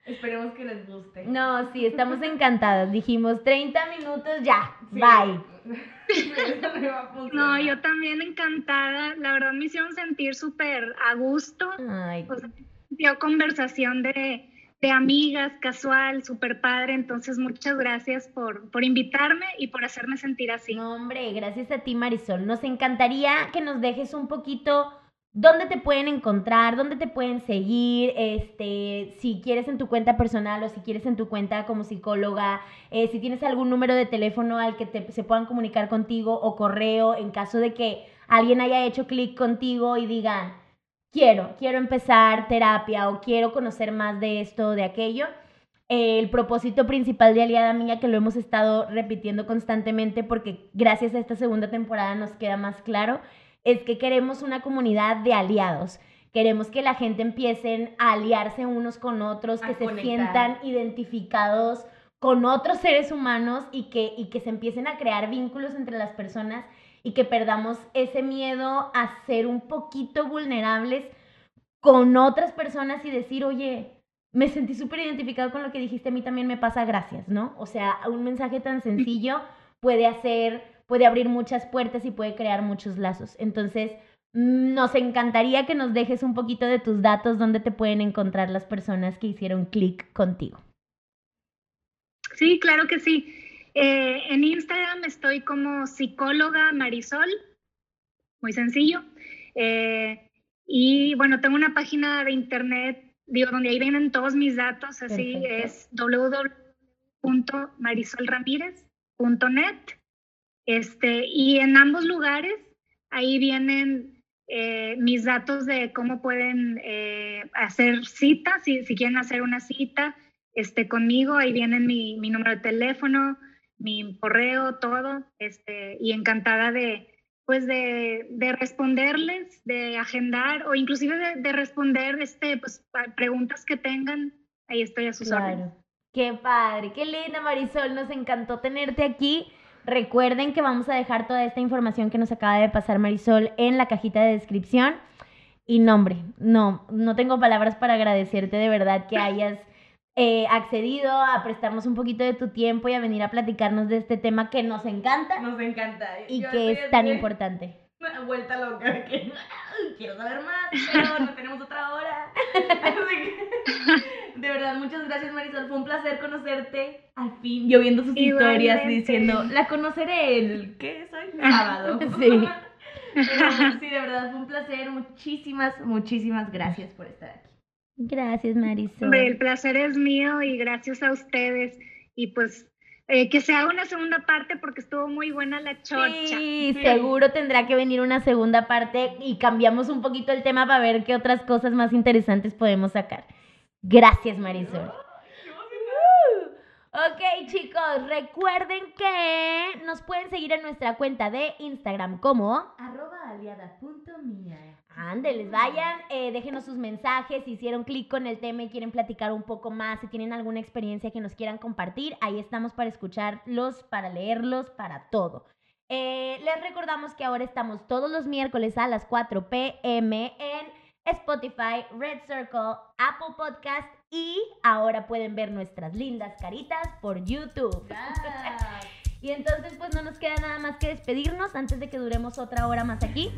Esperemos que les guste. No, sí, estamos encantadas. Dijimos 30 minutos ya. Bye. no, yo también encantada. La verdad me hicieron sentir súper a gusto. Ay. O dio conversación de de amigas, casual, súper padre. Entonces, muchas gracias por, por invitarme y por hacerme sentir así. No, hombre, gracias a ti, Marisol. Nos encantaría que nos dejes un poquito dónde te pueden encontrar, dónde te pueden seguir, este, si quieres en tu cuenta personal o si quieres en tu cuenta como psicóloga, eh, si tienes algún número de teléfono al que te, se puedan comunicar contigo o correo en caso de que alguien haya hecho clic contigo y digan, quiero, quiero empezar terapia o quiero conocer más de esto o de aquello. El propósito principal de Aliada Mía, que lo hemos estado repitiendo constantemente porque gracias a esta segunda temporada nos queda más claro, es que queremos una comunidad de aliados. Queremos que la gente empiecen a aliarse unos con otros, que se sientan identificados con otros seres humanos y que, y que se empiecen a crear vínculos entre las personas y que perdamos ese miedo a ser un poquito vulnerables con otras personas y decir, oye, me sentí súper identificado con lo que dijiste, a mí también me pasa, gracias, ¿no? O sea, un mensaje tan sencillo puede hacer, puede abrir muchas puertas y puede crear muchos lazos. Entonces, nos encantaría que nos dejes un poquito de tus datos donde te pueden encontrar las personas que hicieron clic contigo. Sí, claro que sí. Eh, en Instagram estoy como psicóloga Marisol, muy sencillo. Eh, y bueno, tengo una página de internet digo, donde ahí vienen todos mis datos, así Perfecto. es www.marisolramirez.net. Este, y en ambos lugares, ahí vienen eh, mis datos de cómo pueden eh, hacer citas, si, si quieren hacer una cita este, conmigo, ahí vienen mi, mi número de teléfono, mi correo, todo, este, y encantada de, pues de, de responderles, de agendar o inclusive de, de responder este, pues, preguntas que tengan. Ahí estoy a sus. Claro. Qué padre, qué linda Marisol, nos encantó tenerte aquí. Recuerden que vamos a dejar toda esta información que nos acaba de pasar Marisol en la cajita de descripción. Y nombre, no, no tengo palabras para agradecerte de verdad que hayas eh, accedido a prestarnos un poquito de tu tiempo y a venir a platicarnos de este tema que nos encanta Nos encanta. y Yo que es tan importante. una Vuelta loca. Que, quiero saber más, pero no tenemos otra hora. Así que, de verdad, muchas gracias Marisol. Fue un placer conocerte. Al fin, yo viendo sus historias Igualmente. diciendo, la conoceré el, ¿qué es hoy? Sábado. Sí. Pero sí, de verdad, fue un placer. Muchísimas, muchísimas gracias por estar aquí. Gracias Marisol. El placer es mío y gracias a ustedes. Y pues eh, que se haga una segunda parte porque estuvo muy buena la chorcha. Sí, seguro tendrá que venir una segunda parte y cambiamos un poquito el tema para ver qué otras cosas más interesantes podemos sacar. Gracias, Marisol. Ok, chicos, recuerden que nos pueden seguir en nuestra cuenta de Instagram como Arroba aliada.mia. Ándeles, vayan, eh, déjenos sus mensajes, si hicieron clic con el tema y quieren platicar un poco más, si tienen alguna experiencia que nos quieran compartir, ahí estamos para escucharlos, para leerlos, para todo. Eh, les recordamos que ahora estamos todos los miércoles a las 4 pm en Spotify, Red Circle, Apple Podcast y ahora pueden ver nuestras lindas caritas por YouTube. Y entonces pues no nos queda nada más que despedirnos antes de que duremos otra hora más aquí.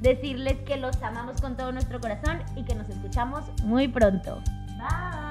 Decirles que los amamos con todo nuestro corazón y que nos escuchamos muy pronto. Bye.